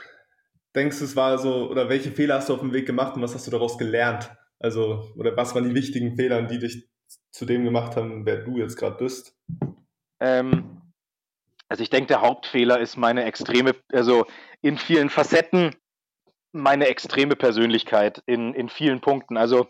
Denkst du, es war so, oder welche Fehler hast du auf dem Weg gemacht und was hast du daraus gelernt? Also, oder was waren die wichtigen Fehler, die dich zu dem gemacht haben, wer du jetzt gerade bist? Ähm, also ich denke, der Hauptfehler ist meine extreme, also in vielen Facetten meine extreme Persönlichkeit in, in vielen Punkten. Also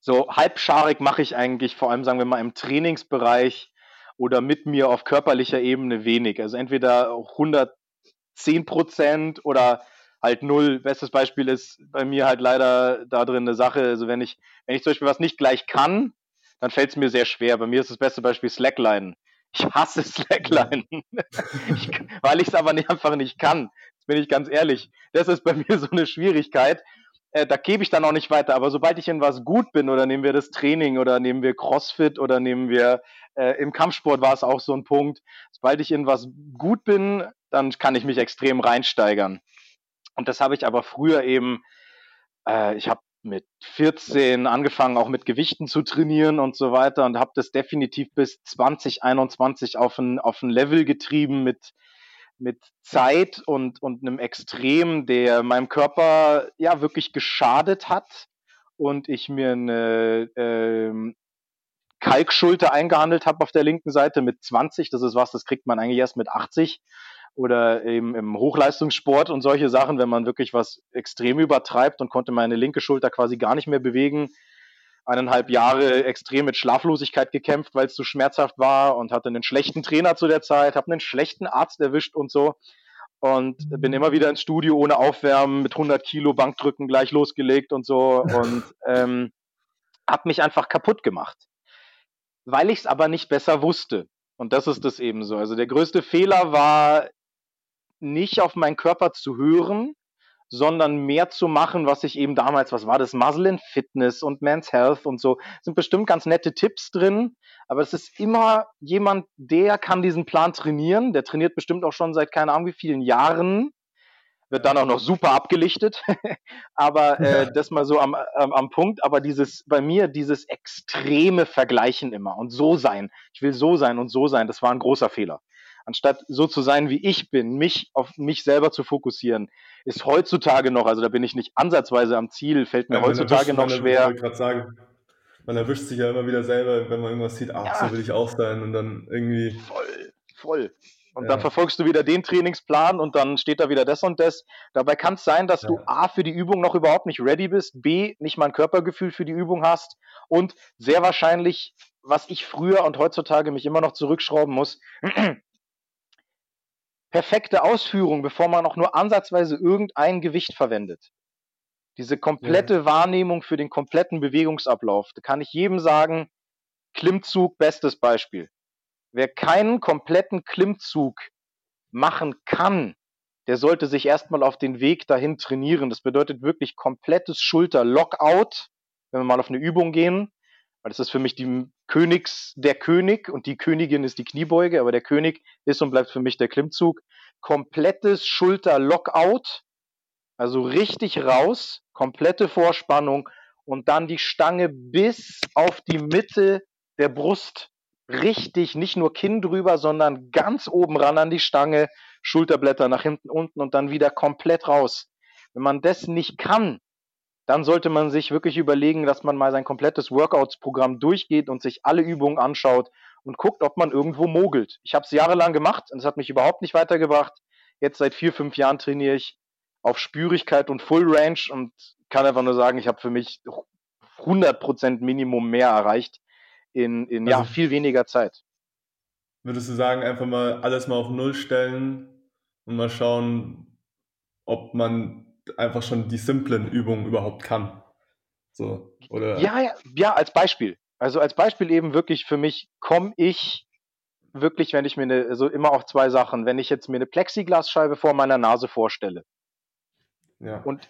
so halbscharig mache ich eigentlich vor allem, sagen wir mal, im Trainingsbereich oder mit mir auf körperlicher Ebene wenig. Also entweder 110 Prozent oder halt null. Bestes Beispiel ist bei mir halt leider da drin eine Sache. Also wenn ich, wenn ich zum Beispiel was nicht gleich kann, dann fällt es mir sehr schwer. Bei mir ist das beste Beispiel Slackline. Ich hasse Slackline, ich, weil ich es aber nicht, einfach nicht kann. Das bin ich ganz ehrlich. Das ist bei mir so eine Schwierigkeit. Äh, da gebe ich dann auch nicht weiter. Aber sobald ich in was gut bin, oder nehmen wir das Training, oder nehmen wir CrossFit, oder nehmen wir äh, im Kampfsport war es auch so ein Punkt. Sobald ich in was gut bin, dann kann ich mich extrem reinsteigern. Und das habe ich aber früher eben, äh, ich habe mit 14 angefangen, auch mit Gewichten zu trainieren und so weiter und habe das definitiv bis 2021 auf ein, auf ein Level getrieben mit, mit Zeit und, und einem Extrem, der meinem Körper ja wirklich geschadet hat und ich mir eine äh, Kalkschulter eingehandelt habe auf der linken Seite mit 20. Das ist was, das kriegt man eigentlich erst mit 80 oder eben im Hochleistungssport und solche Sachen, wenn man wirklich was extrem übertreibt und konnte meine linke Schulter quasi gar nicht mehr bewegen. Eineinhalb Jahre extrem mit Schlaflosigkeit gekämpft, weil es zu schmerzhaft war und hatte einen schlechten Trainer zu der Zeit, habe einen schlechten Arzt erwischt und so und bin immer wieder ins Studio ohne Aufwärmen mit 100 Kilo Bankdrücken gleich losgelegt und so und ähm, habe mich einfach kaputt gemacht, weil ich es aber nicht besser wusste. Und das ist das eben so. Also der größte Fehler war, nicht auf meinen Körper zu hören, sondern mehr zu machen, was ich eben damals, was war das, Muscle in Fitness und Men's Health und so, sind bestimmt ganz nette Tipps drin, aber es ist immer jemand, der kann diesen Plan trainieren, der trainiert bestimmt auch schon seit keine Ahnung wie vielen Jahren, wird dann auch noch super abgelichtet, aber äh, das mal so am, am, am Punkt, aber dieses, bei mir dieses extreme Vergleichen immer und so sein, ich will so sein und so sein, das war ein großer Fehler anstatt so zu sein, wie ich bin, mich auf mich selber zu fokussieren, ist heutzutage noch, also da bin ich nicht ansatzweise am Ziel, fällt mir ja, heutzutage noch schwer. Ich gerade sagen, man erwischt sich ja immer wieder selber, wenn man irgendwas sieht, ach, ja. so will ich auch sein und dann irgendwie. Voll, voll. Und ja. dann verfolgst du wieder den Trainingsplan und dann steht da wieder das und das. Dabei kann es sein, dass ja. du A für die Übung noch überhaupt nicht ready bist, B nicht mal ein Körpergefühl für die Übung hast und sehr wahrscheinlich, was ich früher und heutzutage mich immer noch zurückschrauben muss, perfekte Ausführung, bevor man auch nur ansatzweise irgendein Gewicht verwendet. Diese komplette ja. Wahrnehmung für den kompletten Bewegungsablauf. Da kann ich jedem sagen, Klimmzug, bestes Beispiel. Wer keinen kompletten Klimmzug machen kann, der sollte sich erstmal auf den Weg dahin trainieren. Das bedeutet wirklich komplettes Schulter-Lockout, wenn wir mal auf eine Übung gehen. Weil das ist für mich die Königs, der König und die Königin ist die Kniebeuge, aber der König ist und bleibt für mich der Klimmzug. Komplettes Schulter-Lockout, also richtig raus, komplette Vorspannung und dann die Stange bis auf die Mitte der Brust. Richtig, nicht nur Kinn drüber, sondern ganz oben ran an die Stange, Schulterblätter nach hinten unten und dann wieder komplett raus. Wenn man das nicht kann, dann sollte man sich wirklich überlegen, dass man mal sein komplettes Workouts-Programm durchgeht und sich alle Übungen anschaut und guckt, ob man irgendwo mogelt. Ich habe es jahrelang gemacht und es hat mich überhaupt nicht weitergebracht. Jetzt seit vier, fünf Jahren trainiere ich auf Spürigkeit und Full Range und kann einfach nur sagen, ich habe für mich 100% Minimum mehr erreicht in, in also, ja, viel weniger Zeit. Würdest du sagen, einfach mal alles mal auf Null stellen und mal schauen, ob man einfach schon die simplen Übungen überhaupt kann? So, oder? Ja, ja, ja, als Beispiel. Also als Beispiel eben wirklich für mich komme ich wirklich, wenn ich mir eine, also immer auch zwei Sachen, wenn ich jetzt mir eine Plexiglasscheibe vor meiner Nase vorstelle ja. und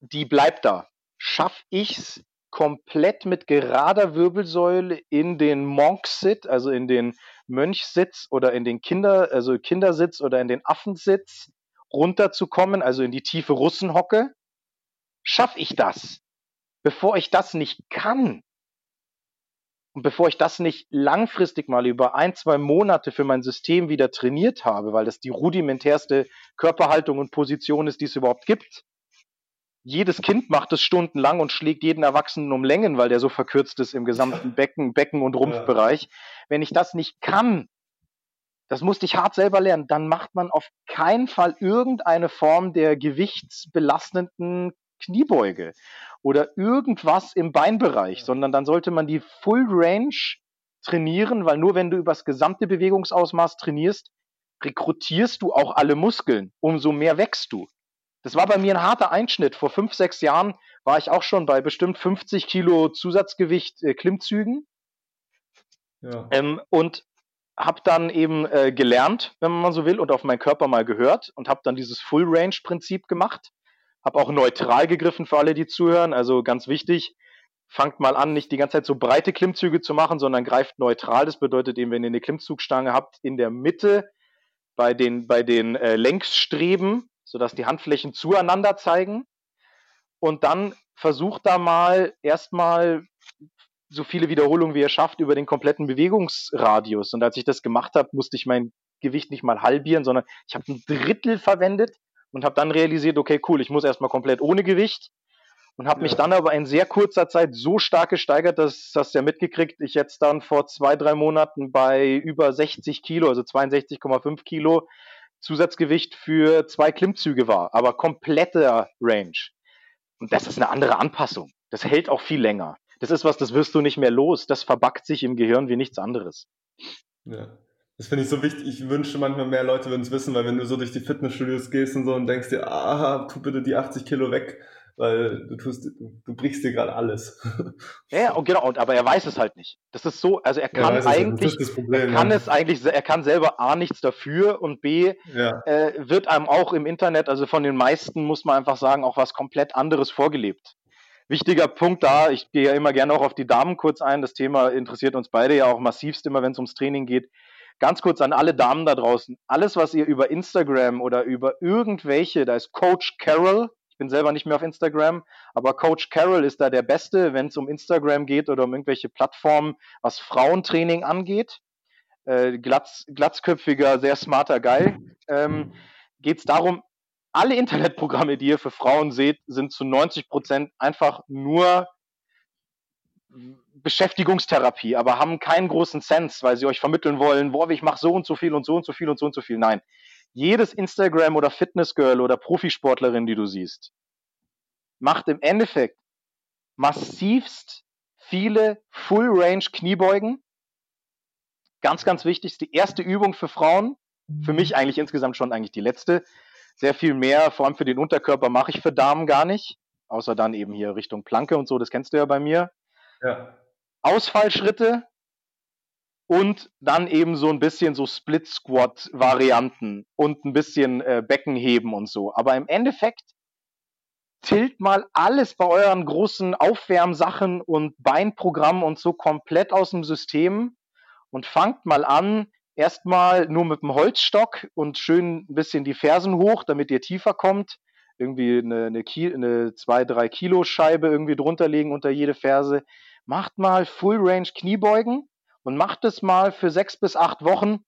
die bleibt da, schaffe ich es komplett mit gerader Wirbelsäule in den Monk-Sit, also in den Mönchsitz oder in den Kinder, also Kindersitz oder in den Affensitz runterzukommen, also in die tiefe Russenhocke, schaffe ich das. Bevor ich das nicht kann, und bevor ich das nicht langfristig mal über ein, zwei Monate für mein System wieder trainiert habe, weil das die rudimentärste Körperhaltung und Position ist, die es überhaupt gibt. Jedes Kind macht es stundenlang und schlägt jeden Erwachsenen um Längen, weil der so verkürzt ist im gesamten Becken, Becken- und Rumpfbereich. Wenn ich das nicht kann, das musste ich hart selber lernen, dann macht man auf keinen Fall irgendeine Form der gewichtsbelastenden Kniebeuge oder irgendwas im Beinbereich, sondern dann sollte man die Full Range trainieren, weil nur wenn du übers gesamte Bewegungsausmaß trainierst, rekrutierst du auch alle Muskeln, umso mehr wächst du. Das war bei mir ein harter Einschnitt. Vor fünf, sechs Jahren war ich auch schon bei bestimmt 50 Kilo Zusatzgewicht äh, Klimmzügen. Ja. Ähm, und habe dann eben äh, gelernt, wenn man so will, und auf meinen Körper mal gehört und habe dann dieses Full Range Prinzip gemacht. Habe auch neutral gegriffen für alle, die zuhören. Also ganz wichtig, fangt mal an, nicht die ganze Zeit so breite Klimmzüge zu machen, sondern greift neutral. Das bedeutet eben, wenn ihr eine Klimmzugstange habt, in der Mitte bei den, bei den äh, Längsstreben, sodass die Handflächen zueinander zeigen. Und dann versucht da mal erstmal so viele Wiederholungen, wie ihr schafft, über den kompletten Bewegungsradius. Und als ich das gemacht habe, musste ich mein Gewicht nicht mal halbieren, sondern ich habe ein Drittel verwendet und habe dann realisiert, okay, cool, ich muss erstmal komplett ohne Gewicht und habe ja. mich dann aber in sehr kurzer Zeit so stark gesteigert, dass das ja mitgekriegt, ich jetzt dann vor zwei, drei Monaten bei über 60 Kilo, also 62,5 Kilo Zusatzgewicht für zwei Klimmzüge war, aber kompletter Range. Und das ist eine andere Anpassung. Das hält auch viel länger. Das ist was, das wirst du nicht mehr los. Das verbackt sich im Gehirn wie nichts anderes. Ja. Das finde ich so wichtig. Ich wünsche manchmal mehr Leute würden es wissen, weil wenn du so durch die Fitnessstudios gehst und so und denkst dir, ah, tu bitte die 80 Kilo weg, weil du tust, du brichst dir gerade alles. Ja, und genau, und, aber er weiß es halt nicht. Das ist so, also er kann ja, eigentlich, Problem, er kann ja. es eigentlich, er kann selber A nichts dafür und B ja. äh, wird einem auch im Internet, also von den meisten muss man einfach sagen, auch was komplett anderes vorgelebt. Wichtiger Punkt da, ich gehe ja immer gerne auch auf die Damen kurz ein. Das Thema interessiert uns beide ja auch massivst immer, wenn es ums Training geht ganz kurz an alle Damen da draußen. Alles, was ihr über Instagram oder über irgendwelche, da ist Coach Carol, ich bin selber nicht mehr auf Instagram, aber Coach Carol ist da der Beste, wenn es um Instagram geht oder um irgendwelche Plattformen, was Frauentraining angeht. Äh, glatz, glatzköpfiger, sehr smarter Guy. Ähm, geht es darum, alle Internetprogramme, die ihr für Frauen seht, sind zu 90 Prozent einfach nur Beschäftigungstherapie, aber haben keinen großen Sense, weil sie euch vermitteln wollen, boah, ich mache so und so viel und so und so viel und so und so viel. Nein. Jedes Instagram oder Fitnessgirl oder Profisportlerin, die du siehst, macht im Endeffekt massivst viele Full Range Kniebeugen. Ganz, ganz wichtig, die erste Übung für Frauen. Für mich eigentlich insgesamt schon eigentlich die letzte. Sehr viel mehr, vor allem für den Unterkörper, mache ich für Damen gar nicht. Außer dann eben hier Richtung Planke und so, das kennst du ja bei mir. Ja. Ausfallschritte und dann eben so ein bisschen so Split-Squat-Varianten und ein bisschen äh, Beckenheben und so. Aber im Endeffekt tilt mal alles bei euren großen Aufwärmsachen und Beinprogrammen und so komplett aus dem System und fangt mal an, erstmal nur mit dem Holzstock und schön ein bisschen die Fersen hoch, damit ihr tiefer kommt. Irgendwie eine, eine, eine 2-3 Kilo Scheibe irgendwie drunter legen unter jede Ferse macht mal Full Range Kniebeugen und macht es mal für sechs bis acht Wochen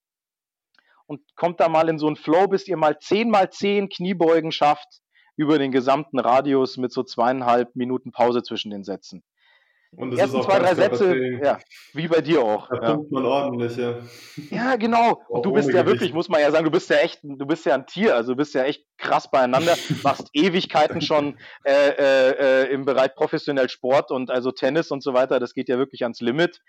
und kommt da mal in so einen Flow, bis ihr mal zehn mal zehn Kniebeugen schafft über den gesamten Radius mit so zweieinhalb Minuten Pause zwischen den Sätzen. Und Die das ist ersten auch zwei, drei Sätze, ja, wie bei dir auch. Da Ja. pumpt man ordentlich, ja. Ja, genau. Und du bist ohne ja wirklich, muss man ja sagen, du bist ja echt, du bist ja ein Tier, also du bist ja echt krass beieinander, machst Ewigkeiten schon äh, äh, äh, im Bereich professionell Sport und also Tennis und so weiter, das geht ja wirklich ans Limit.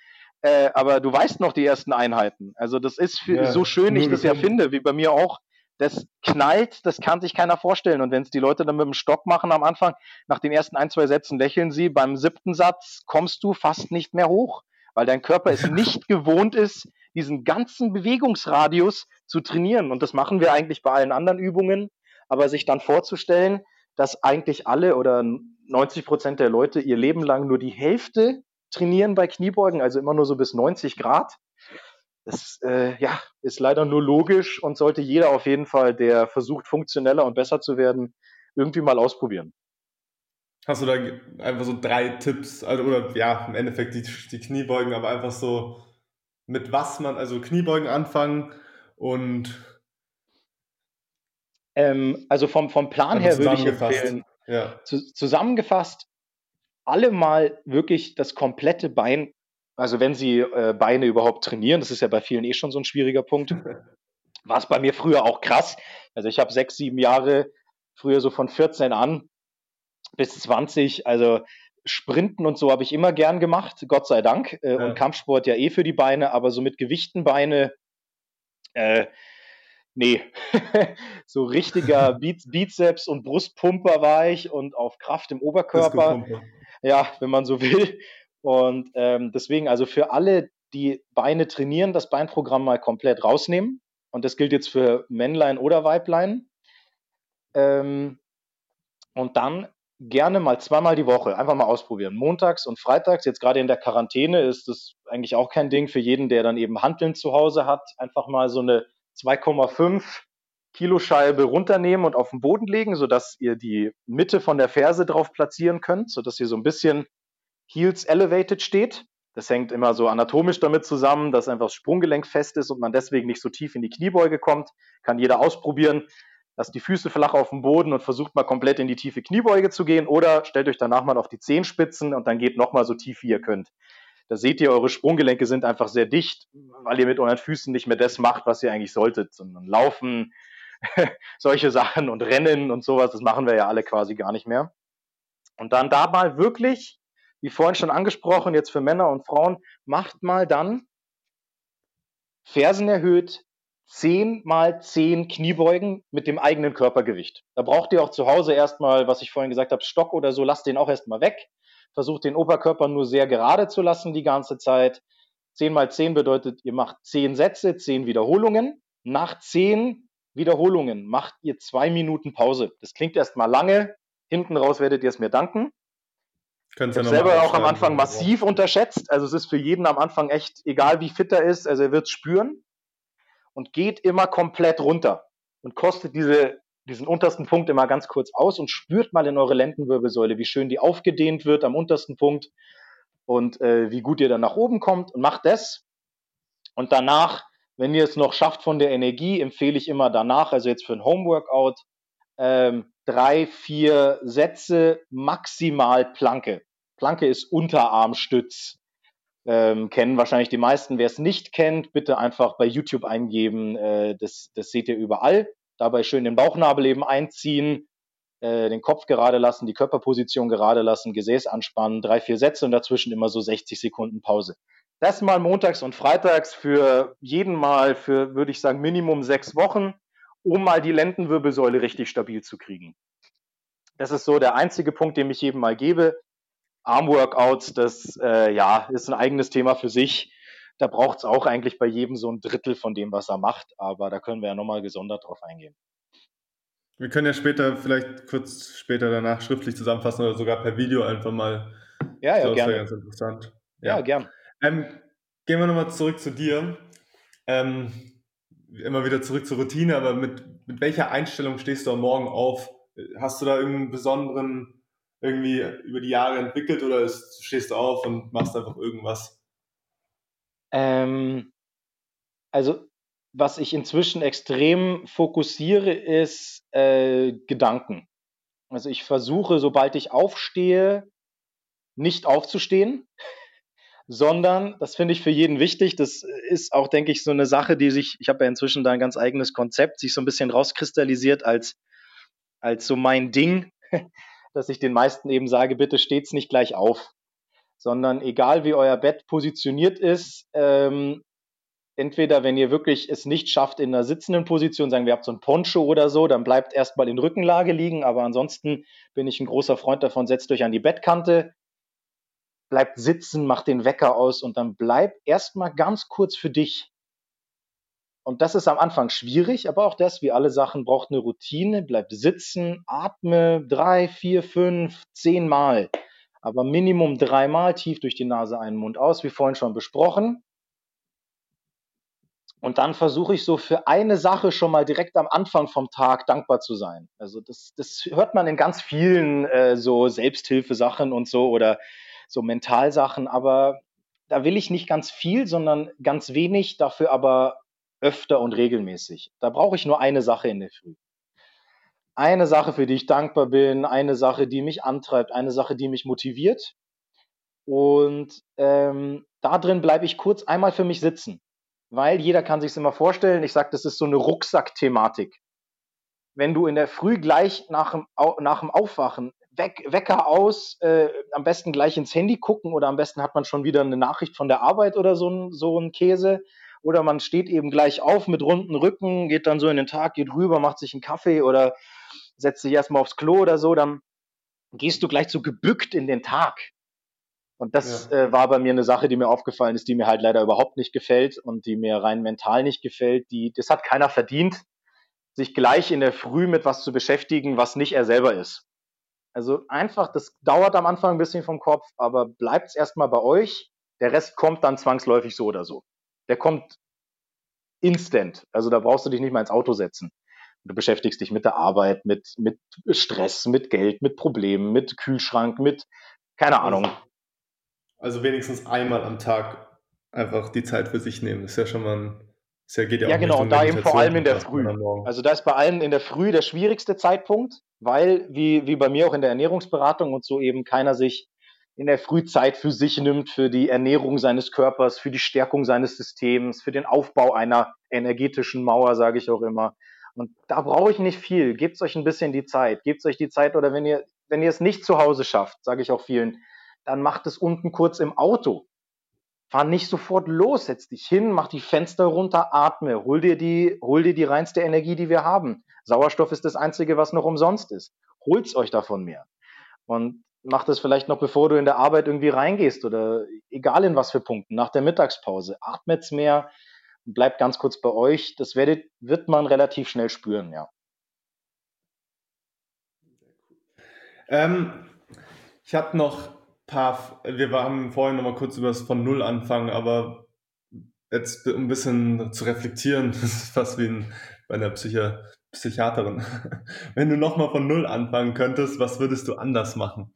Äh, aber du weißt noch die ersten Einheiten. Also das ist für, Ja, so schön ich das ja finde, wie bei mir auch. Das knallt, das kann sich keiner vorstellen. Und wenn es die Leute dann mit dem Stock machen am Anfang, nach den ersten ein, zwei Sätzen lächeln sie, beim siebten Satz kommst du fast nicht mehr hoch, weil dein Körper es nicht gewohnt ist, diesen ganzen Bewegungsradius zu trainieren. Und das machen wir eigentlich bei allen anderen Übungen. Aber sich dann vorzustellen, dass eigentlich alle oder 90 Prozent der Leute ihr Leben lang nur die Hälfte trainieren bei Kniebeugen, also immer nur so bis 90 Grad, das äh, ja, ist leider nur logisch und sollte jeder auf jeden Fall, der versucht, funktioneller und besser zu werden, irgendwie mal ausprobieren. Hast du da einfach so drei Tipps, also oder ja, im Endeffekt die, die Kniebeugen, aber einfach so mit was man, also Kniebeugen anfangen und Ähm, also vom, vom Plan her würde ich zusammengefasst. empfehlen, ja, zu, zusammengefasst, alle mal wirklich das komplette Bein, also wenn Sie äh, Beine überhaupt trainieren, das ist ja bei vielen eh schon so ein schwieriger Punkt, war es bei mir früher auch krass. Also ich habe sechs, sieben Jahre früher so von 14 an bis 20, also Sprinten und so habe ich immer gern gemacht, Gott sei Dank. Äh, Ja. Und Kampfsport ja eh für die Beine, aber so mit Gewichten Beine, äh, nee. so richtiger Biz Bizeps- und Brustpumper war ich und auf Kraft im Oberkörper ja, wenn man so will. Und ähm, deswegen, also für alle, die Beine trainieren, das Beinprogramm mal komplett rausnehmen. Und das gilt jetzt für Männlein oder Weiblein. Ähm, und dann gerne mal zweimal die Woche einfach mal ausprobieren. Montags und freitags, jetzt gerade in der Quarantäne, ist das eigentlich auch kein Ding für jeden, der dann eben Hanteln zu Hause hat. Einfach mal so eine 2,5 Kilo Scheibe runternehmen und auf den Boden legen, sodass ihr die Mitte von der Ferse drauf platzieren könnt, sodass ihr so ein bisschen Heels elevated steht. Das hängt immer so anatomisch damit zusammen, dass einfach das Sprunggelenk fest ist und man deswegen nicht so tief in die Kniebeuge kommt. Kann jeder ausprobieren. Lasst die Füße flach auf dem Boden und versucht mal komplett in die tiefe Kniebeuge zu gehen oder stellt euch danach mal auf die Zehenspitzen und dann geht nochmal so tief, wie ihr könnt. Da seht ihr, eure Sprunggelenke sind einfach sehr dicht, weil ihr mit euren Füßen nicht mehr das macht, was ihr eigentlich solltet, sondern laufen, solche Sachen und rennen und sowas, das machen wir ja alle quasi gar nicht mehr. Und dann da mal wirklich, wie vorhin schon angesprochen, jetzt für Männer und Frauen, macht mal dann Fersen erhöht, 10 mal 10 Kniebeugen mit dem eigenen Körpergewicht. Da braucht ihr auch zu Hause erstmal, was ich vorhin gesagt habe, Stock oder so, lasst den auch erstmal weg. Versucht den Oberkörper nur sehr gerade zu lassen die ganze Zeit. 10 mal 10 bedeutet, ihr macht 10 Sätze, 10 Wiederholungen. Nach 10 Wiederholungen macht ihr zwei Minuten Pause. Das klingt erstmal lange. Hinten raus werdet ihr es mir danken. Könnt's Ich ja selber auch am Anfang massiv unterschätzt. Also es ist für jeden am Anfang echt, egal wie fit er ist, also er wird es spüren und geht immer komplett runter und kostet diese, diesen untersten Punkt immer ganz kurz aus und spürt mal in eure Lendenwirbelsäule, wie schön die aufgedehnt wird am untersten Punkt und äh, wie gut ihr dann nach oben kommt und macht das. Und danach, wenn ihr es noch schafft von der Energie, empfehle ich immer danach, also jetzt für ein Homeworkout, ähm, drei, vier Sätze, maximal Planke. Planke ist Unterarmstütz. Ähm, kennen wahrscheinlich die meisten. Wer es nicht kennt, bitte einfach bei YouTube eingeben. Äh, das, das seht ihr überall. Dabei schön den Bauchnabel eben einziehen, äh, den Kopf gerade lassen, die Körperposition gerade lassen, Gesäß anspannen, drei, vier Sätze und dazwischen immer so 60 Sekunden Pause. Das mal montags und freitags für jeden Mal für, würde ich sagen, Minimum sechs Wochen, um mal die Lendenwirbelsäule richtig stabil zu kriegen. Das ist so der einzige Punkt, den ich jedem mal gebe. Armworkouts, das äh, ja, ist ein eigenes Thema für sich. Da braucht es auch eigentlich bei jedem so ein Drittel von dem, was er macht, aber da können wir ja nochmal gesondert drauf eingehen. Wir können ja später, vielleicht kurz später danach schriftlich zusammenfassen oder sogar per Video einfach mal. Ja, ja, das wäre gerne. ganz interessant. Ja, gern. Ähm, gehen wir nochmal zurück zu dir. Ähm, immer wieder zurück zur Routine, aber mit, mit welcher Einstellung stehst du am Morgen auf? Hast du da irgendeinen besonderen irgendwie über die Jahre entwickelt oder ist, stehst du auf und machst einfach irgendwas? Ähm, also, was ich inzwischen extrem fokussiere, ist äh, Gedanken. Also ich versuche, sobald ich aufstehe, nicht aufzustehen, sondern, das finde ich für jeden wichtig, das ist auch, denke ich, so eine Sache, die sich, ich habe ja inzwischen da ein ganz eigenes Konzept, sich so ein bisschen rauskristallisiert als, als so mein Ding, dass ich den meisten eben sage, bitte steht's nicht gleich auf, sondern egal wie euer Bett positioniert ist, ähm, entweder wenn ihr wirklich es nicht schafft in einer sitzenden Position, sagen wir habt so ein Poncho oder so, dann bleibt erstmal in Rückenlage liegen, aber ansonsten bin ich ein großer Freund davon, setzt euch an die Bettkante, bleibt sitzen, macht den Wecker aus und dann bleibt erstmal ganz kurz für dich. Und das ist am Anfang schwierig, aber auch das, wie alle Sachen, braucht eine Routine. Bleib sitzen, atme drei, vier, fünf, zehn Mal. Aber Minimum dreimal tief durch die Nase einen Mund aus, wie vorhin schon besprochen. Und dann versuche ich so für eine Sache schon mal direkt am Anfang vom Tag dankbar zu sein. Also das, das hört man in ganz vielen äh, so Selbsthilfesachen und so oder so Mentalsachen, aber da will ich nicht ganz viel, sondern ganz wenig, dafür aber öfter und regelmäßig. Da brauche ich nur eine Sache in der Früh. Eine Sache, für die ich dankbar bin, eine Sache, die mich antreibt, eine Sache, die mich motiviert. Und ähm, da drin bleibe ich kurz einmal für mich sitzen weil jeder kann sich immer vorstellen. Ich sage, das ist so eine Rucksack-Thematik. Wenn du in der Früh gleich nach dem, nach dem Aufwachen Weck, Wecker aus, äh, am besten gleich ins Handy gucken oder am besten hat man schon wieder eine Nachricht von der Arbeit oder so ein, so ein Käse. Oder man steht eben gleich auf mit runden Rücken, geht dann so in den Tag, geht rüber, macht sich einen Kaffee oder setzt sich erstmal aufs Klo oder so, dann gehst du gleich so gebückt in den Tag. Und das ja. äh, war bei mir eine Sache, die mir aufgefallen ist, die mir halt leider überhaupt nicht gefällt und die mir rein mental nicht gefällt. Die, das hat keiner verdient, sich gleich in der Früh mit was zu beschäftigen, was nicht er selber ist. Also einfach, das dauert am Anfang ein bisschen vom Kopf, aber bleibt's erstmal bei euch. Der Rest kommt dann zwangsläufig so oder so. Der kommt instant. Also da brauchst du dich nicht mal ins Auto setzen. Du beschäftigst dich mit der Arbeit, mit, mit Stress, mit Geld, mit Problemen, mit Kühlschrank, mit, keine Ahnung, also wenigstens einmal am Tag einfach die Zeit für sich nehmen. Das ist ja schon mal ein, ja, geht ja, ja genau, und da eben vor allem in der Früh. Also da ist bei allen in der Früh der schwierigste Zeitpunkt, weil, wie, wie bei mir auch in der Ernährungsberatung und so eben keiner sich in der Frühzeit für sich nimmt, für die Ernährung seines Körpers, für die Stärkung seines Systems, für den Aufbau einer energetischen Mauer, sage ich auch immer. Und da brauche ich nicht viel. Gebt euch ein bisschen die Zeit. Gebt euch die Zeit oder wenn ihr, wenn ihr es nicht zu Hause schafft, sage ich auch vielen, dann mach das unten kurz im Auto. Fahr nicht sofort los, setz dich hin, mach die Fenster runter, atme, hol dir die, hol dir die reinste Energie, die wir haben. Sauerstoff ist das einzige, was noch umsonst ist. Holt's euch davon mehr. Und mach das vielleicht noch, bevor du in der Arbeit irgendwie reingehst oder egal in was für Punkten, nach der Mittagspause. Atmet's mehr, bleibt ganz kurz bei euch. Das werdet, wird man relativ schnell spüren, ja. Ähm, ich habe noch paar, wir haben vorhin noch mal kurz über das von Null anfangen, aber jetzt um ein bisschen zu reflektieren, das ist fast wie ein, bei einer Psychi Psychiaterin. Wenn du noch mal von Null anfangen könntest, was würdest du anders machen?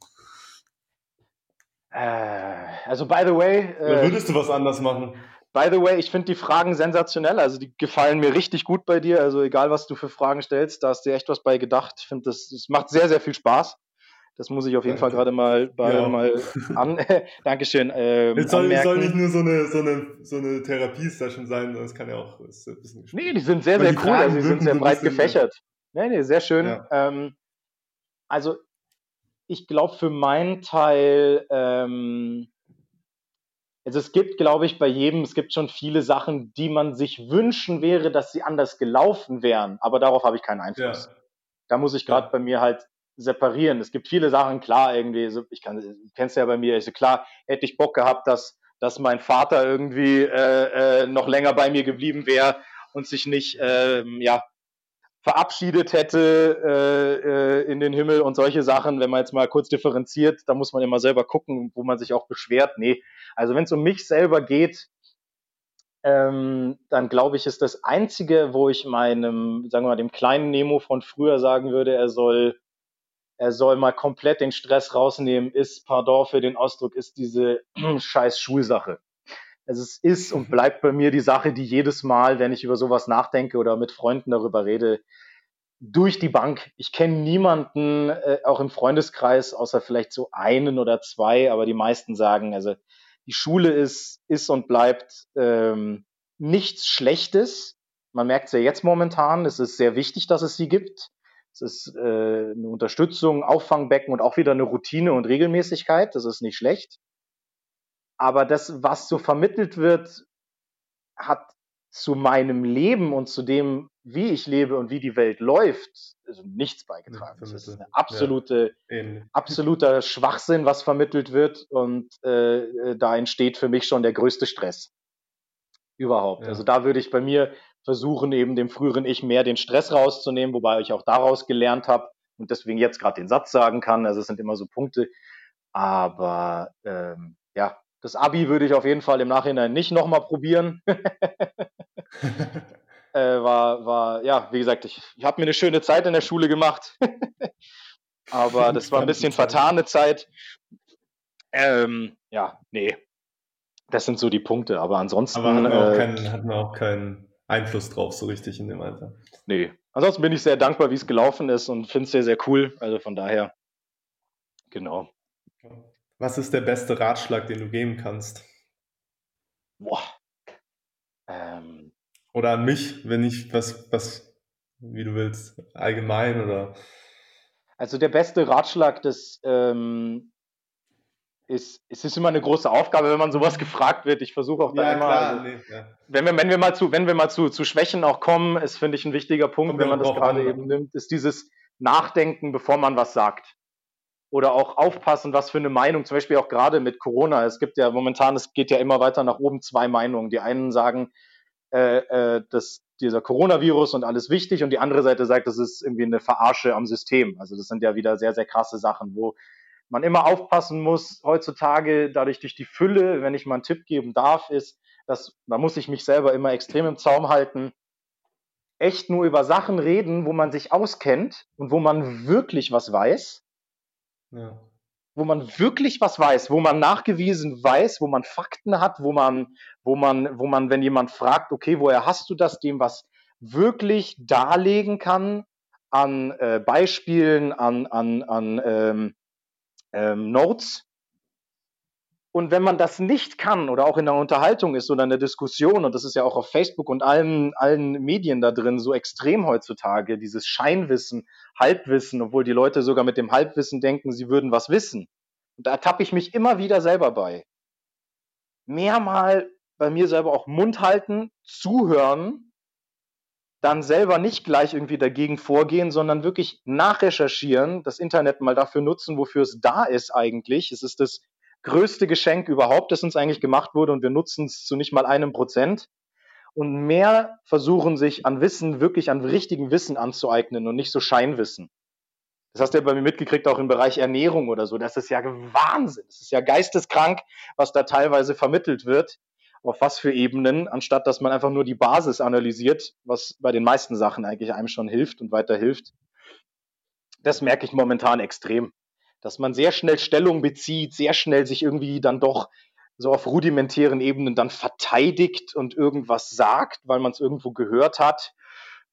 Äh, also by the way. Äh, würdest du was anders machen? By the way, ich finde die Fragen sensationell. Also die gefallen mir richtig gut bei dir. Also egal, was du für Fragen stellst, da hast du echt was bei gedacht. Ich finde, das, das macht sehr, sehr viel Spaß. Das muss ich auf jeden Fall gerade mal, bei, ja. mal an. Dankeschön. Ähm, es soll, soll, nicht nur so eine, so eine, so eine Therapiesession sein, das kann ja auch ist ein bisschen Nee, die sind sehr, sehr cool. Also, die sind sehr breit gefächert. Nee, nee, sehr schön. Ja. Ähm, also, ich glaube für meinen Teil, ähm, also es gibt, glaube ich, bei jedem, es gibt schon viele Sachen, die man sich wünschen wäre, dass sie anders gelaufen wären, aber darauf habe ich keinen Einfluss. Ja. Da muss ich gerade ja. bei mir halt separieren. Es gibt viele Sachen, klar, irgendwie, so, ich kann, du kennst ja bei mir, also klar, hätte ich Bock gehabt, dass, dass mein Vater irgendwie äh, äh, noch länger bei mir geblieben wäre und sich nicht, äh, ja, verabschiedet hätte äh, äh, in den Himmel und solche Sachen, wenn man jetzt mal kurz differenziert, da muss man immer selber gucken, wo man sich auch beschwert. Nee, also wenn es um mich selber geht, ähm, dann glaube ich, ist das Einzige, wo ich meinem, sagen wir mal, dem kleinen Nemo von früher sagen würde, er soll er soll mal komplett den Stress rausnehmen, ist, pardon für den Ausdruck, ist diese scheiß Schulsache. Also es ist und bleibt bei mir die Sache, die jedes Mal, wenn ich über sowas nachdenke oder mit Freunden darüber rede, durch die Bank. Ich kenne niemanden, äh, auch im Freundeskreis, außer vielleicht so einen oder zwei, aber die meisten sagen, also die Schule ist, ist und bleibt ähm, nichts Schlechtes. Man merkt es ja jetzt momentan, es ist sehr wichtig, dass es sie gibt. Es ist äh, eine Unterstützung, Auffangbecken und auch wieder eine Routine und Regelmäßigkeit. Das ist nicht schlecht. Aber das, was so vermittelt wird, hat zu meinem Leben und zu dem, wie ich lebe und wie die Welt läuft, also nichts beigetragen. Das ist eine absolute, ja, absoluter Schwachsinn, was vermittelt wird. Und äh, da entsteht für mich schon der größte Stress überhaupt. Ja. Also da würde ich bei mir versuchen, eben dem früheren Ich mehr den Stress rauszunehmen, wobei ich auch daraus gelernt habe und deswegen jetzt gerade den Satz sagen kann. Also es sind immer so Punkte. Aber ähm, ja, das Abi würde ich auf jeden Fall im Nachhinein nicht nochmal probieren. äh, war, war, ja, wie gesagt, ich, ich habe mir eine schöne Zeit in der Schule gemacht. Aber das war ein bisschen vertane Zeit. Ähm, ja, nee. Das sind so die Punkte. Aber ansonsten. Aber hatten wir, auch äh, keinen, hatten wir auch keinen Einfluss drauf, so richtig in dem Alter. Nee. Ansonsten bin ich sehr dankbar, wie es gelaufen ist und finde es sehr, sehr cool. Also von daher, genau. Was ist der beste Ratschlag, den du geben kannst? Boah. Ähm. Oder an mich, wenn ich was, was, wie du willst, allgemein oder. Also der beste Ratschlag, das ähm, ist, es ist immer eine große Aufgabe, wenn man sowas gefragt wird. Ich versuche auch da ja, immer, klar, also, nee, ja. wenn, wir, wenn wir mal zu, wenn wir mal zu, zu Schwächen auch kommen, ist finde ich ein wichtiger Punkt, Kommt wenn man das gerade eben nimmt, ist dieses Nachdenken, bevor man was sagt oder auch aufpassen, was für eine Meinung, zum Beispiel auch gerade mit Corona. Es gibt ja momentan, es geht ja immer weiter nach oben zwei Meinungen. Die einen sagen, äh, äh, dass dieser Coronavirus und alles wichtig und die andere Seite sagt, das ist irgendwie eine Verarsche am System. Also das sind ja wieder sehr, sehr krasse Sachen, wo man immer aufpassen muss, heutzutage dadurch durch die Fülle, wenn ich mal einen Tipp geben darf, ist, dass da muss ich mich selber immer extrem im Zaum halten, echt nur über Sachen reden, wo man sich auskennt und wo man wirklich was weiß ja. Wo man wirklich was weiß, wo man nachgewiesen weiß, wo man Fakten hat, wo man, wo man, wo man, wenn jemand fragt, okay, woher hast du das, dem was wirklich darlegen kann an äh, Beispielen, an, an, an ähm, ähm, Notes, und wenn man das nicht kann oder auch in der Unterhaltung ist oder in der Diskussion, und das ist ja auch auf Facebook und allen, allen Medien da drin so extrem heutzutage, dieses Scheinwissen, Halbwissen, obwohl die Leute sogar mit dem Halbwissen denken, sie würden was wissen. Und da ertappe ich mich immer wieder selber bei. Mehrmal bei mir selber auch Mund halten, zuhören, dann selber nicht gleich irgendwie dagegen vorgehen, sondern wirklich nachrecherchieren, das Internet mal dafür nutzen, wofür es da ist eigentlich. Es ist das größte Geschenk überhaupt, das uns eigentlich gemacht wurde und wir nutzen es zu nicht mal einem Prozent. Und mehr versuchen sich an Wissen, wirklich an richtigen Wissen anzueignen und nicht so Scheinwissen. Das hast du ja bei mir mitgekriegt, auch im Bereich Ernährung oder so. Das ist ja Wahnsinn. Das ist ja geisteskrank, was da teilweise vermittelt wird. Auf was für Ebenen, anstatt dass man einfach nur die Basis analysiert, was bei den meisten Sachen eigentlich einem schon hilft und weiterhilft. Das merke ich momentan extrem dass man sehr schnell Stellung bezieht, sehr schnell sich irgendwie dann doch so auf rudimentären Ebenen dann verteidigt und irgendwas sagt, weil man es irgendwo gehört hat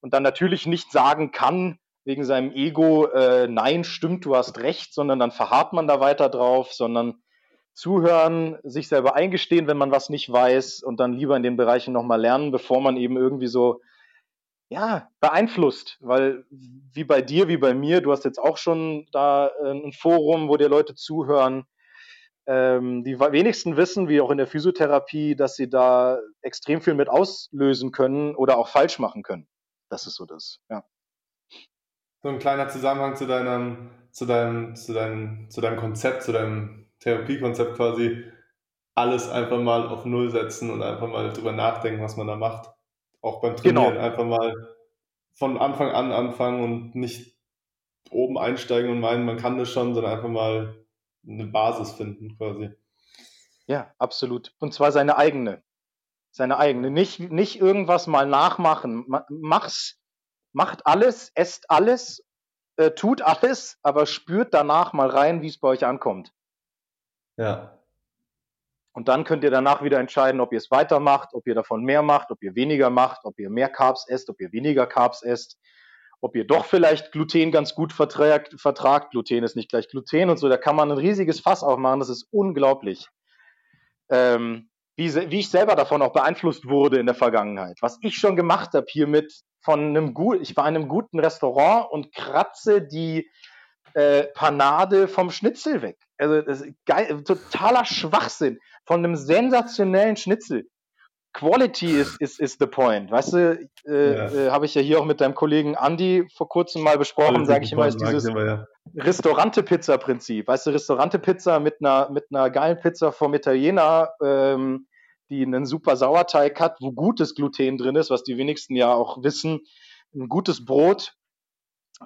und dann natürlich nicht sagen kann wegen seinem Ego, äh, nein, stimmt, du hast recht, sondern dann verharrt man da weiter drauf, sondern zuhören, sich selber eingestehen, wenn man was nicht weiß und dann lieber in den Bereichen nochmal lernen, bevor man eben irgendwie so ja, beeinflusst, weil wie bei dir, wie bei mir, du hast jetzt auch schon da äh, ein Forum, wo dir Leute zuhören. Ähm, die wenigsten wissen, wie auch in der Physiotherapie, dass sie da extrem viel mit auslösen können oder auch falsch machen können. Das ist so das, ja. So ein kleiner Zusammenhang zu deinem, zu deinem, zu deinem, zu deinem Konzept, zu deinem Therapiekonzept quasi. Alles einfach mal auf Null setzen und einfach mal drüber nachdenken, was man da macht. Auch beim Trainieren genau. einfach mal von Anfang an anfangen und nicht oben einsteigen und meinen, man kann das schon, sondern einfach mal eine Basis finden quasi. Ja, absolut. Und zwar seine eigene. Seine eigene. Nicht, nicht irgendwas mal nachmachen. Mach's, macht alles, esst alles, äh, tut alles, aber spürt danach mal rein, wie es bei euch ankommt. Ja. Und dann könnt ihr danach wieder entscheiden, ob ihr es weitermacht, ob ihr davon mehr macht, ob ihr weniger macht, ob ihr mehr Carbs esst, ob ihr weniger Carbs esst. ob ihr doch vielleicht Gluten ganz gut vertragt, vertragt. Gluten ist nicht gleich Gluten und so. Da kann man ein riesiges Fass aufmachen. Das ist unglaublich. Ähm, wie, wie, ich selber davon auch beeinflusst wurde in der Vergangenheit. Was ich schon gemacht habe hiermit von einem gut, ich war in einem guten Restaurant und kratze die äh, Panade vom Schnitzel weg. Also das ist geil, totaler Schwachsinn von einem sensationellen Schnitzel. Quality is, is, is the point. Weißt du, äh, ja. äh, habe ich ja hier auch mit deinem Kollegen Andy vor kurzem mal besprochen, sage ich immer, ist dieses ja. Restaurante-Pizza-Prinzip. Weißt du, Restaurante-Pizza mit einer, mit einer geilen Pizza vom Italiener, ähm, die einen super Sauerteig hat, wo gutes Gluten drin ist, was die wenigsten ja auch wissen. Ein gutes Brot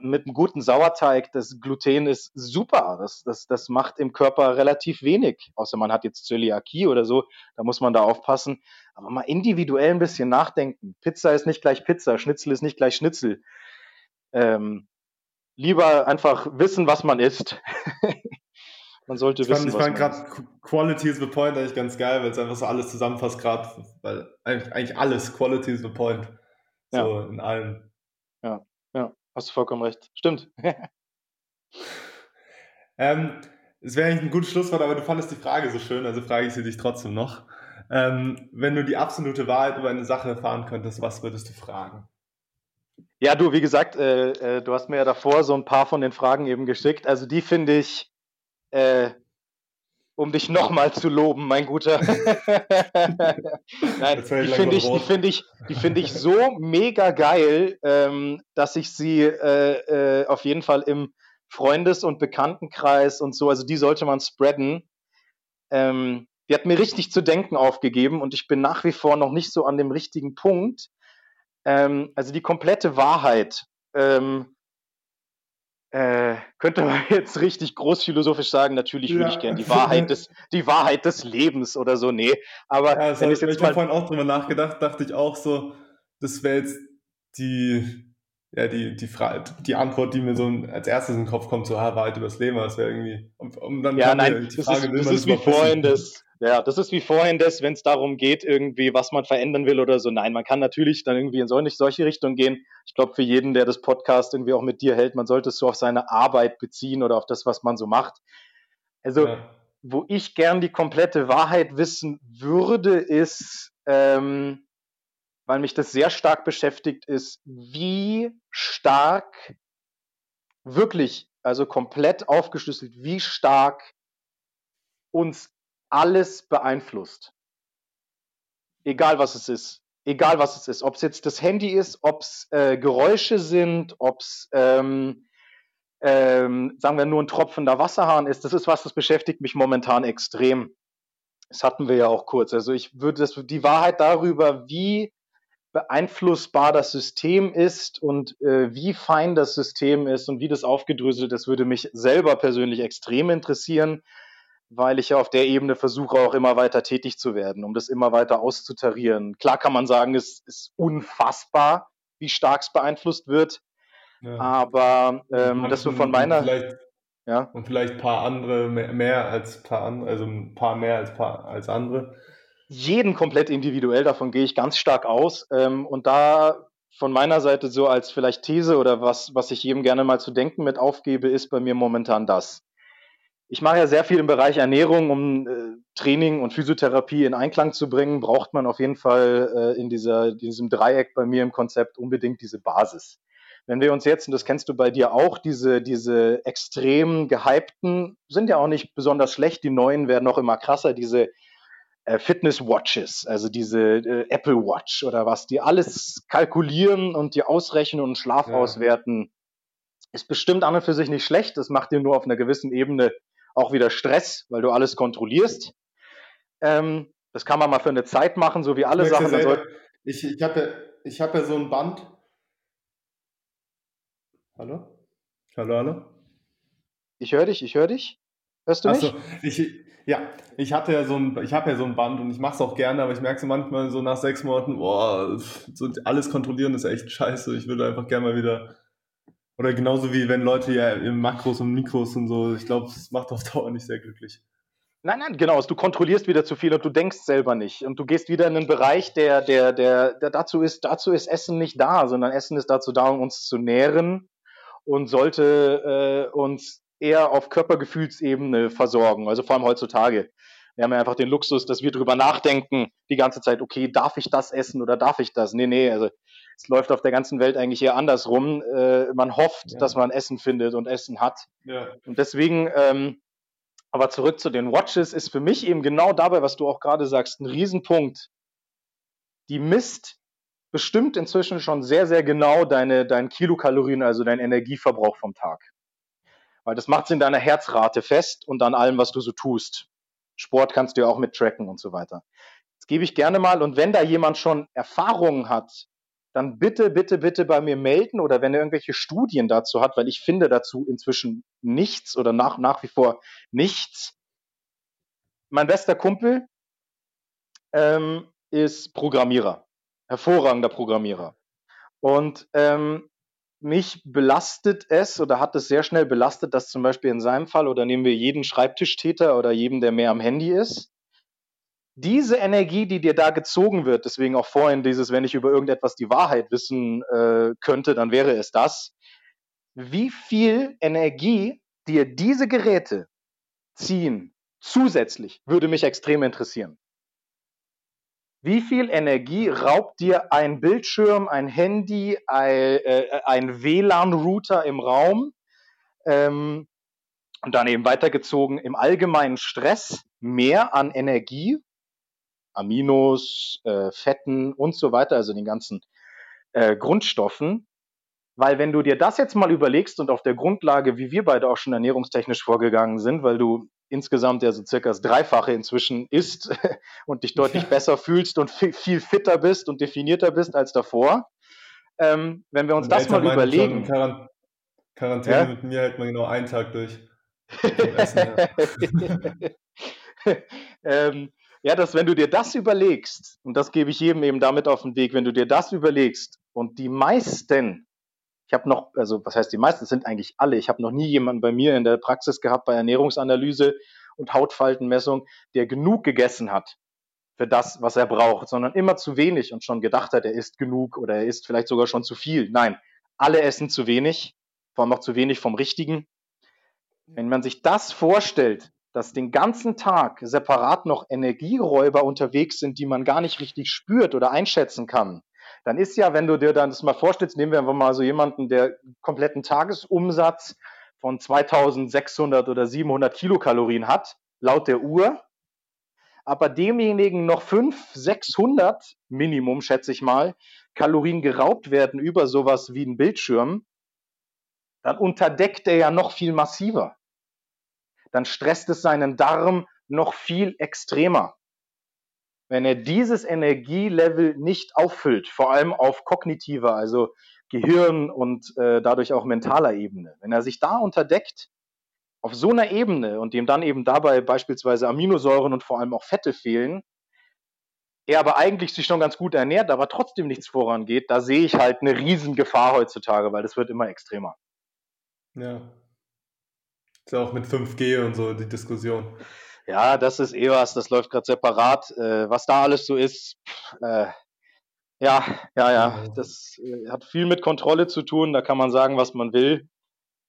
mit einem guten Sauerteig, das Gluten ist super. Das, das, das macht im Körper relativ wenig. Außer man hat jetzt Zöliakie oder so, da muss man da aufpassen. Aber mal individuell ein bisschen nachdenken. Pizza ist nicht gleich Pizza, Schnitzel ist nicht gleich Schnitzel. Ähm, lieber einfach wissen, was man isst. man sollte ich wissen, fand, was ich fand gerade Quality is the Point eigentlich ganz geil, weil es einfach so alles zusammenfasst gerade, weil eigentlich alles Quality is the Point. So ja. in allem. Ja, ja. Hast du vollkommen recht. Stimmt. ähm, es wäre eigentlich ein gutes Schlusswort, aber du fandest die Frage so schön, also frage ich sie dich trotzdem noch. Ähm, wenn du die absolute Wahrheit über eine Sache erfahren könntest, was würdest du fragen? Ja, du, wie gesagt, äh, äh, du hast mir ja davor so ein paar von den Fragen eben geschickt. Also die finde ich, äh, um dich nochmal zu loben, mein Guter. Nein, die finde ich, die finde ich, die finde ich so mega geil, ähm, dass ich sie äh, äh, auf jeden Fall im Freundes- und Bekanntenkreis und so, also die sollte man spreaden. Ähm, die hat mir richtig zu denken aufgegeben und ich bin nach wie vor noch nicht so an dem richtigen Punkt. Ähm, also die komplette Wahrheit. Ähm, äh, könnte man jetzt richtig großphilosophisch sagen, natürlich ja. würde ich gerne die Wahrheit des, die Wahrheit des Lebens oder so, nee. Aber ja, also, wenn ich jetzt ich habe vorhin auch drüber nachgedacht, dachte ich auch so, das wäre jetzt die, ja, die, die, Frage, die Antwort, die mir so als erstes in den Kopf kommt, so, ah, Wahrheit über das Leben, das wäre irgendwie, um, um dann ja, nein, die Frage, das ist, das ist wie vorhin das, ja, das ist wie vorhin das, wenn es darum geht, irgendwie, was man verändern will oder so. Nein, man kann natürlich dann irgendwie in solche, solche Richtung gehen. Ich glaube, für jeden, der das Podcast irgendwie auch mit dir hält, man sollte es so auf seine Arbeit beziehen oder auf das, was man so macht. Also, ja. wo ich gern die komplette Wahrheit wissen würde, ist, ähm, weil mich das sehr stark beschäftigt, ist, wie stark wirklich, also komplett aufgeschlüsselt, wie stark uns alles beeinflusst. Egal was es ist. Egal was es ist. Ob es jetzt das Handy ist, ob es äh, Geräusche sind, ob es, ähm, ähm, sagen wir, nur ein tropfender Wasserhahn ist. Das ist was, das beschäftigt mich momentan extrem. Das hatten wir ja auch kurz. Also ich würde das, die Wahrheit darüber, wie beeinflussbar das System ist und äh, wie fein das System ist und wie das aufgedröselt ist, würde mich selber persönlich extrem interessieren weil ich ja auf der Ebene versuche, auch immer weiter tätig zu werden, um das immer weiter auszutarieren. Klar kann man sagen, es ist unfassbar, wie stark es beeinflusst wird. Ja. Aber ähm, das so von meiner. Ja. Und vielleicht ein paar andere mehr, mehr als paar andere, also ein paar mehr als paar als andere. Jeden komplett individuell, davon gehe ich ganz stark aus. Ähm, und da von meiner Seite so als vielleicht These oder was, was ich jedem gerne mal zu denken mit aufgebe, ist bei mir momentan das ich mache ja sehr viel im Bereich Ernährung, um äh, Training und Physiotherapie in Einklang zu bringen, braucht man auf jeden Fall äh, in dieser, diesem Dreieck bei mir im Konzept unbedingt diese Basis. Wenn wir uns jetzt, und das kennst du bei dir auch, diese, diese extrem gehypten, sind ja auch nicht besonders schlecht, die neuen werden auch immer krasser, diese Fitness Watches, also diese äh, Apple Watch oder was, die alles kalkulieren und die ausrechnen und Schlaf ja. auswerten, ist bestimmt an und für sich nicht schlecht. Das macht dir nur auf einer gewissen Ebene auch wieder Stress, weil du alles kontrollierst. Ähm, das kann man mal für eine Zeit machen, so wie alle Sachen. Selber, ich ich habe ja, ich hab ja so ein Band. Hallo? Hallo, hallo? Ich höre dich, ich höre dich. Hörst du mich? Achso, ich, ja, ich hatte ja so ein, ich habe ja so ein Band und ich mache es auch gerne, aber ich merke so manchmal so nach sechs Monaten, boah, so alles kontrollieren ist echt scheiße. Ich würde einfach gerne mal wieder oder genauso wie wenn Leute ja im Makros und Mikros und so, ich glaube, es macht auf Dauer nicht sehr glücklich. Nein, nein, genau. Du kontrollierst wieder zu viel und du denkst selber nicht. Und du gehst wieder in einen Bereich, der, der, der, der dazu ist, dazu ist Essen nicht da, sondern Essen ist dazu da, um uns zu nähren und sollte äh, uns eher auf Körpergefühlsebene versorgen. Also vor allem heutzutage. Wir haben ja einfach den Luxus, dass wir drüber nachdenken die ganze Zeit, okay, darf ich das essen oder darf ich das? Nee, nee, also es läuft auf der ganzen Welt eigentlich eher andersrum. Äh, man hofft, ja. dass man Essen findet und Essen hat. Ja. Und deswegen, ähm, aber zurück zu den Watches, ist für mich eben genau dabei, was du auch gerade sagst, ein Riesenpunkt. Die misst bestimmt inzwischen schon sehr, sehr genau deine, dein Kilokalorien, also dein Energieverbrauch vom Tag. Weil das macht es in deiner Herzrate fest und an allem, was du so tust. Sport kannst du ja auch mit tracken und so weiter. Das gebe ich gerne mal. Und wenn da jemand schon Erfahrungen hat, dann bitte, bitte, bitte bei mir melden oder wenn er irgendwelche Studien dazu hat, weil ich finde dazu inzwischen nichts oder nach, nach wie vor nichts. Mein bester Kumpel ähm, ist Programmierer, hervorragender Programmierer. Und ähm, mich belastet es oder hat es sehr schnell belastet, dass zum Beispiel in seinem Fall oder nehmen wir jeden Schreibtischtäter oder jeden, der mehr am Handy ist, diese Energie, die dir da gezogen wird, deswegen auch vorhin dieses, wenn ich über irgendetwas die Wahrheit wissen äh, könnte, dann wäre es das. Wie viel Energie dir diese Geräte ziehen zusätzlich, würde mich extrem interessieren. Wie viel Energie raubt dir ein Bildschirm, ein Handy, ein, äh, WLAN-Router im Raum? Ähm, und dann eben weitergezogen im allgemeinen Stress mehr an Energie, Aminos, äh, Fetten und so weiter, also den ganzen äh, Grundstoffen. Weil wenn du dir das jetzt mal überlegst und auf der Grundlage, wie wir beide auch schon ernährungstechnisch vorgegangen sind, weil du insgesamt ja so circa das Dreifache inzwischen isst und dich deutlich besser fühlst und viel, fitter bist und definierter bist als davor. Ähm, wenn wir uns das mal überlegen. Quarant Quarantäne ja? mit mir hält man genau einen Tag durch. Essen, ja. ähm, ja, dass wenn du dir das überlegst, und das gebe ich jedem eben damit auf den Weg, wenn du dir das überlegst und die meisten, ich habe noch, also was heißt die meisten, sind eigentlich alle, ich habe noch nie jemanden bei mir in der Praxis gehabt bei Ernährungsanalyse und Hautfaltenmessung, der genug gegessen hat für das, was er braucht, sondern immer zu wenig und schon gedacht hat, er isst genug oder er isst vielleicht sogar schon zu viel. Nein, alle essen zu wenig, vor allem auch zu wenig vom Richtigen. Wenn man sich das vorstellt, dass den ganzen Tag separat noch Energieräuber unterwegs sind, die man gar nicht richtig spürt oder einschätzen kann, dann ist ja, wenn du dir dann das mal vorstellst, nehmen wir einfach mal so jemanden, der kompletten Tagesumsatz von 2600 oder 700 Kilokalorien hat, laut der Uhr, aber demjenigen noch 500, 600 Minimum, schätze ich mal, Kalorien geraubt werden über sowas wie ein Bildschirm, dann unterdeckt er ja noch viel massiver dann stresst es seinen Darm noch viel extremer. Wenn er dieses Energielevel nicht auffüllt, vor allem auf kognitiver, also Gehirn und äh, dadurch auch mentaler Ebene, wenn er sich da unterdeckt, auf so einer Ebene und dem dann eben dabei beispielsweise Aminosäuren und vor allem auch Fette fehlen, er aber eigentlich sich schon ganz gut ernährt, aber trotzdem nichts vorangeht, da sehe ich halt eine Riesengefahr heutzutage, weil das wird immer extremer. Ja, ist ja auch mit 5G und so die Diskussion. Ja, das ist eh was, das läuft gerade separat. Äh, was da alles so ist, äh, ja, ja, ja, das äh, hat viel mit Kontrolle zu tun, da kann man sagen, was man will.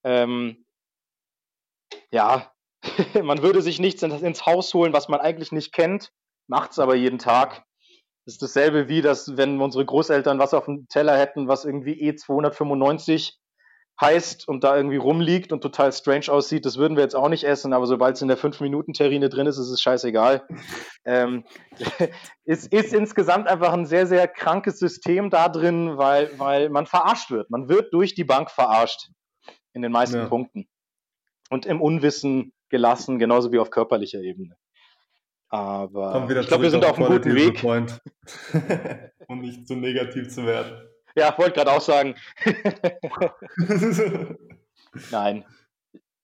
Ähm, ja, man würde sich nichts ins Haus holen, was man eigentlich nicht kennt, macht es aber jeden Tag. Das ist dasselbe wie, dass wenn unsere Großeltern was auf dem Teller hätten, was irgendwie E295 heißt und da irgendwie rumliegt und total strange aussieht, das würden wir jetzt auch nicht essen, aber sobald es in der 5-Minuten-Terrine drin ist, ist es scheißegal. ähm, es ist insgesamt einfach ein sehr, sehr krankes System da drin, weil, weil man verarscht wird. Man wird durch die Bank verarscht in den meisten ja. Punkten. Und im Unwissen gelassen, genauso wie auf körperlicher Ebene. Aber ich glaube, wir sind auf einem guten Weg. um nicht zu negativ zu werden. Ja, wollte gerade auch sagen. Nein.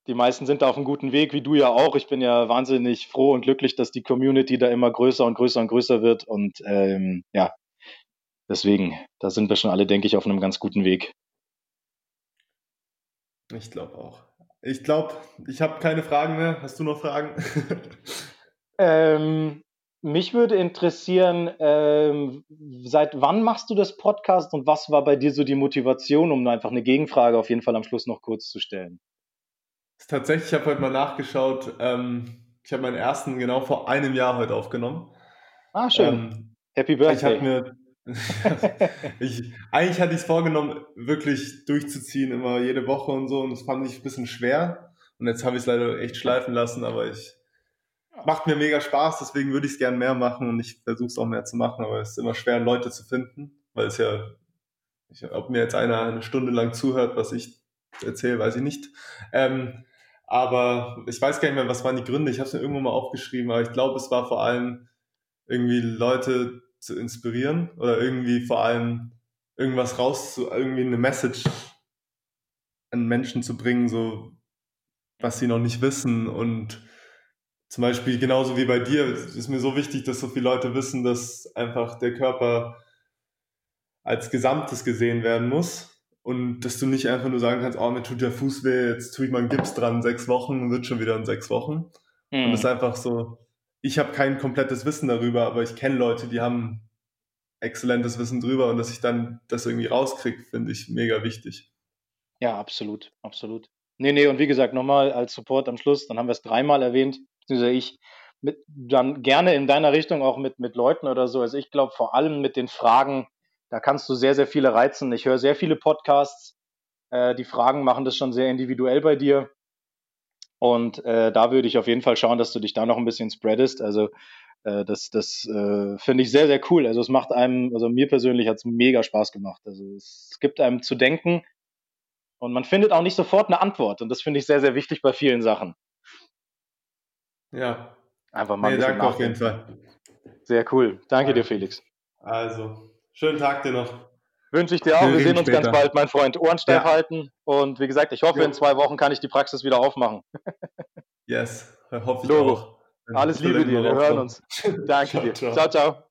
Die meisten sind da auf einem guten Weg, wie du ja auch. Ich bin ja wahnsinnig froh und glücklich, dass die Community da immer größer und größer und größer wird. Und ähm, ja, deswegen, da sind wir schon alle, denke ich, auf einem ganz guten Weg. Ich glaube auch. Ich glaube, ich habe keine Fragen mehr. Hast du noch Fragen? Ähm, mich würde interessieren, ähm, seit wann machst du das Podcast und was war bei dir so die Motivation, um einfach eine Gegenfrage auf jeden Fall am Schluss noch kurz zu stellen? Tatsächlich, ich habe heute mal nachgeschaut. Ähm, ich habe meinen ersten genau vor einem Jahr heute aufgenommen. Ah, schön. Ähm, Happy Birthday. Ich mir ich, eigentlich hatte ich es vorgenommen, wirklich durchzuziehen, immer jede Woche und so. Und das fand ich ein bisschen schwer. Und jetzt habe ich es leider echt schleifen lassen, aber ich macht mir mega Spaß, deswegen würde ich es gern mehr machen und ich versuche es auch mehr zu machen, aber es ist immer schwer, Leute zu finden, weil es ja, ich, ob mir jetzt einer eine Stunde lang zuhört, was ich erzähle, weiß ich nicht. Ähm, aber ich weiß gar nicht mehr, was waren die Gründe. Ich habe es mir irgendwo mal aufgeschrieben, aber ich glaube, es war vor allem irgendwie Leute zu inspirieren oder irgendwie vor allem irgendwas raus zu, irgendwie eine Message an Menschen zu bringen, so was sie noch nicht wissen und zum Beispiel genauso wie bei dir ist mir so wichtig, dass so viele Leute wissen, dass einfach der Körper als Gesamtes gesehen werden muss und dass du nicht einfach nur sagen kannst, oh, mir tut der Fuß weh, jetzt tue ich mal einen Gips dran, sechs Wochen, wird schon wieder in sechs Wochen. Mhm. Und es ist einfach so, ich habe kein komplettes Wissen darüber, aber ich kenne Leute, die haben exzellentes Wissen drüber und dass ich dann das irgendwie rauskriege, finde ich mega wichtig. Ja, absolut, absolut. Nee, nee, und wie gesagt, nochmal als Support am Schluss, dann haben wir es dreimal erwähnt beziehungsweise ich mit, dann gerne in deiner Richtung auch mit, mit Leuten oder so. Also ich glaube vor allem mit den Fragen, da kannst du sehr, sehr viele reizen. Ich höre sehr viele Podcasts. Äh, die Fragen machen das schon sehr individuell bei dir. Und äh, da würde ich auf jeden Fall schauen, dass du dich da noch ein bisschen spreadest. Also äh, das, das äh, finde ich sehr, sehr cool. Also es macht einem, also mir persönlich hat es mega Spaß gemacht. Also es gibt einem zu denken und man findet auch nicht sofort eine Antwort. Und das finde ich sehr, sehr wichtig bei vielen Sachen. Ja. Einfach mal nee, danke auf jeden Fall. Sehr cool. Danke dir, Felix. Also, schönen Tag dir noch. Wünsche ich dir auch. Wir, Wir sehen uns später. ganz bald, mein Freund. Ohren steif ja. halten. Und wie gesagt, ich hoffe, jo. in zwei Wochen kann ich die Praxis wieder aufmachen. yes, hoffe ich Logo. auch. Alles Liebe dir. Wir hören uns. Danke ciao, dir. ciao. ciao.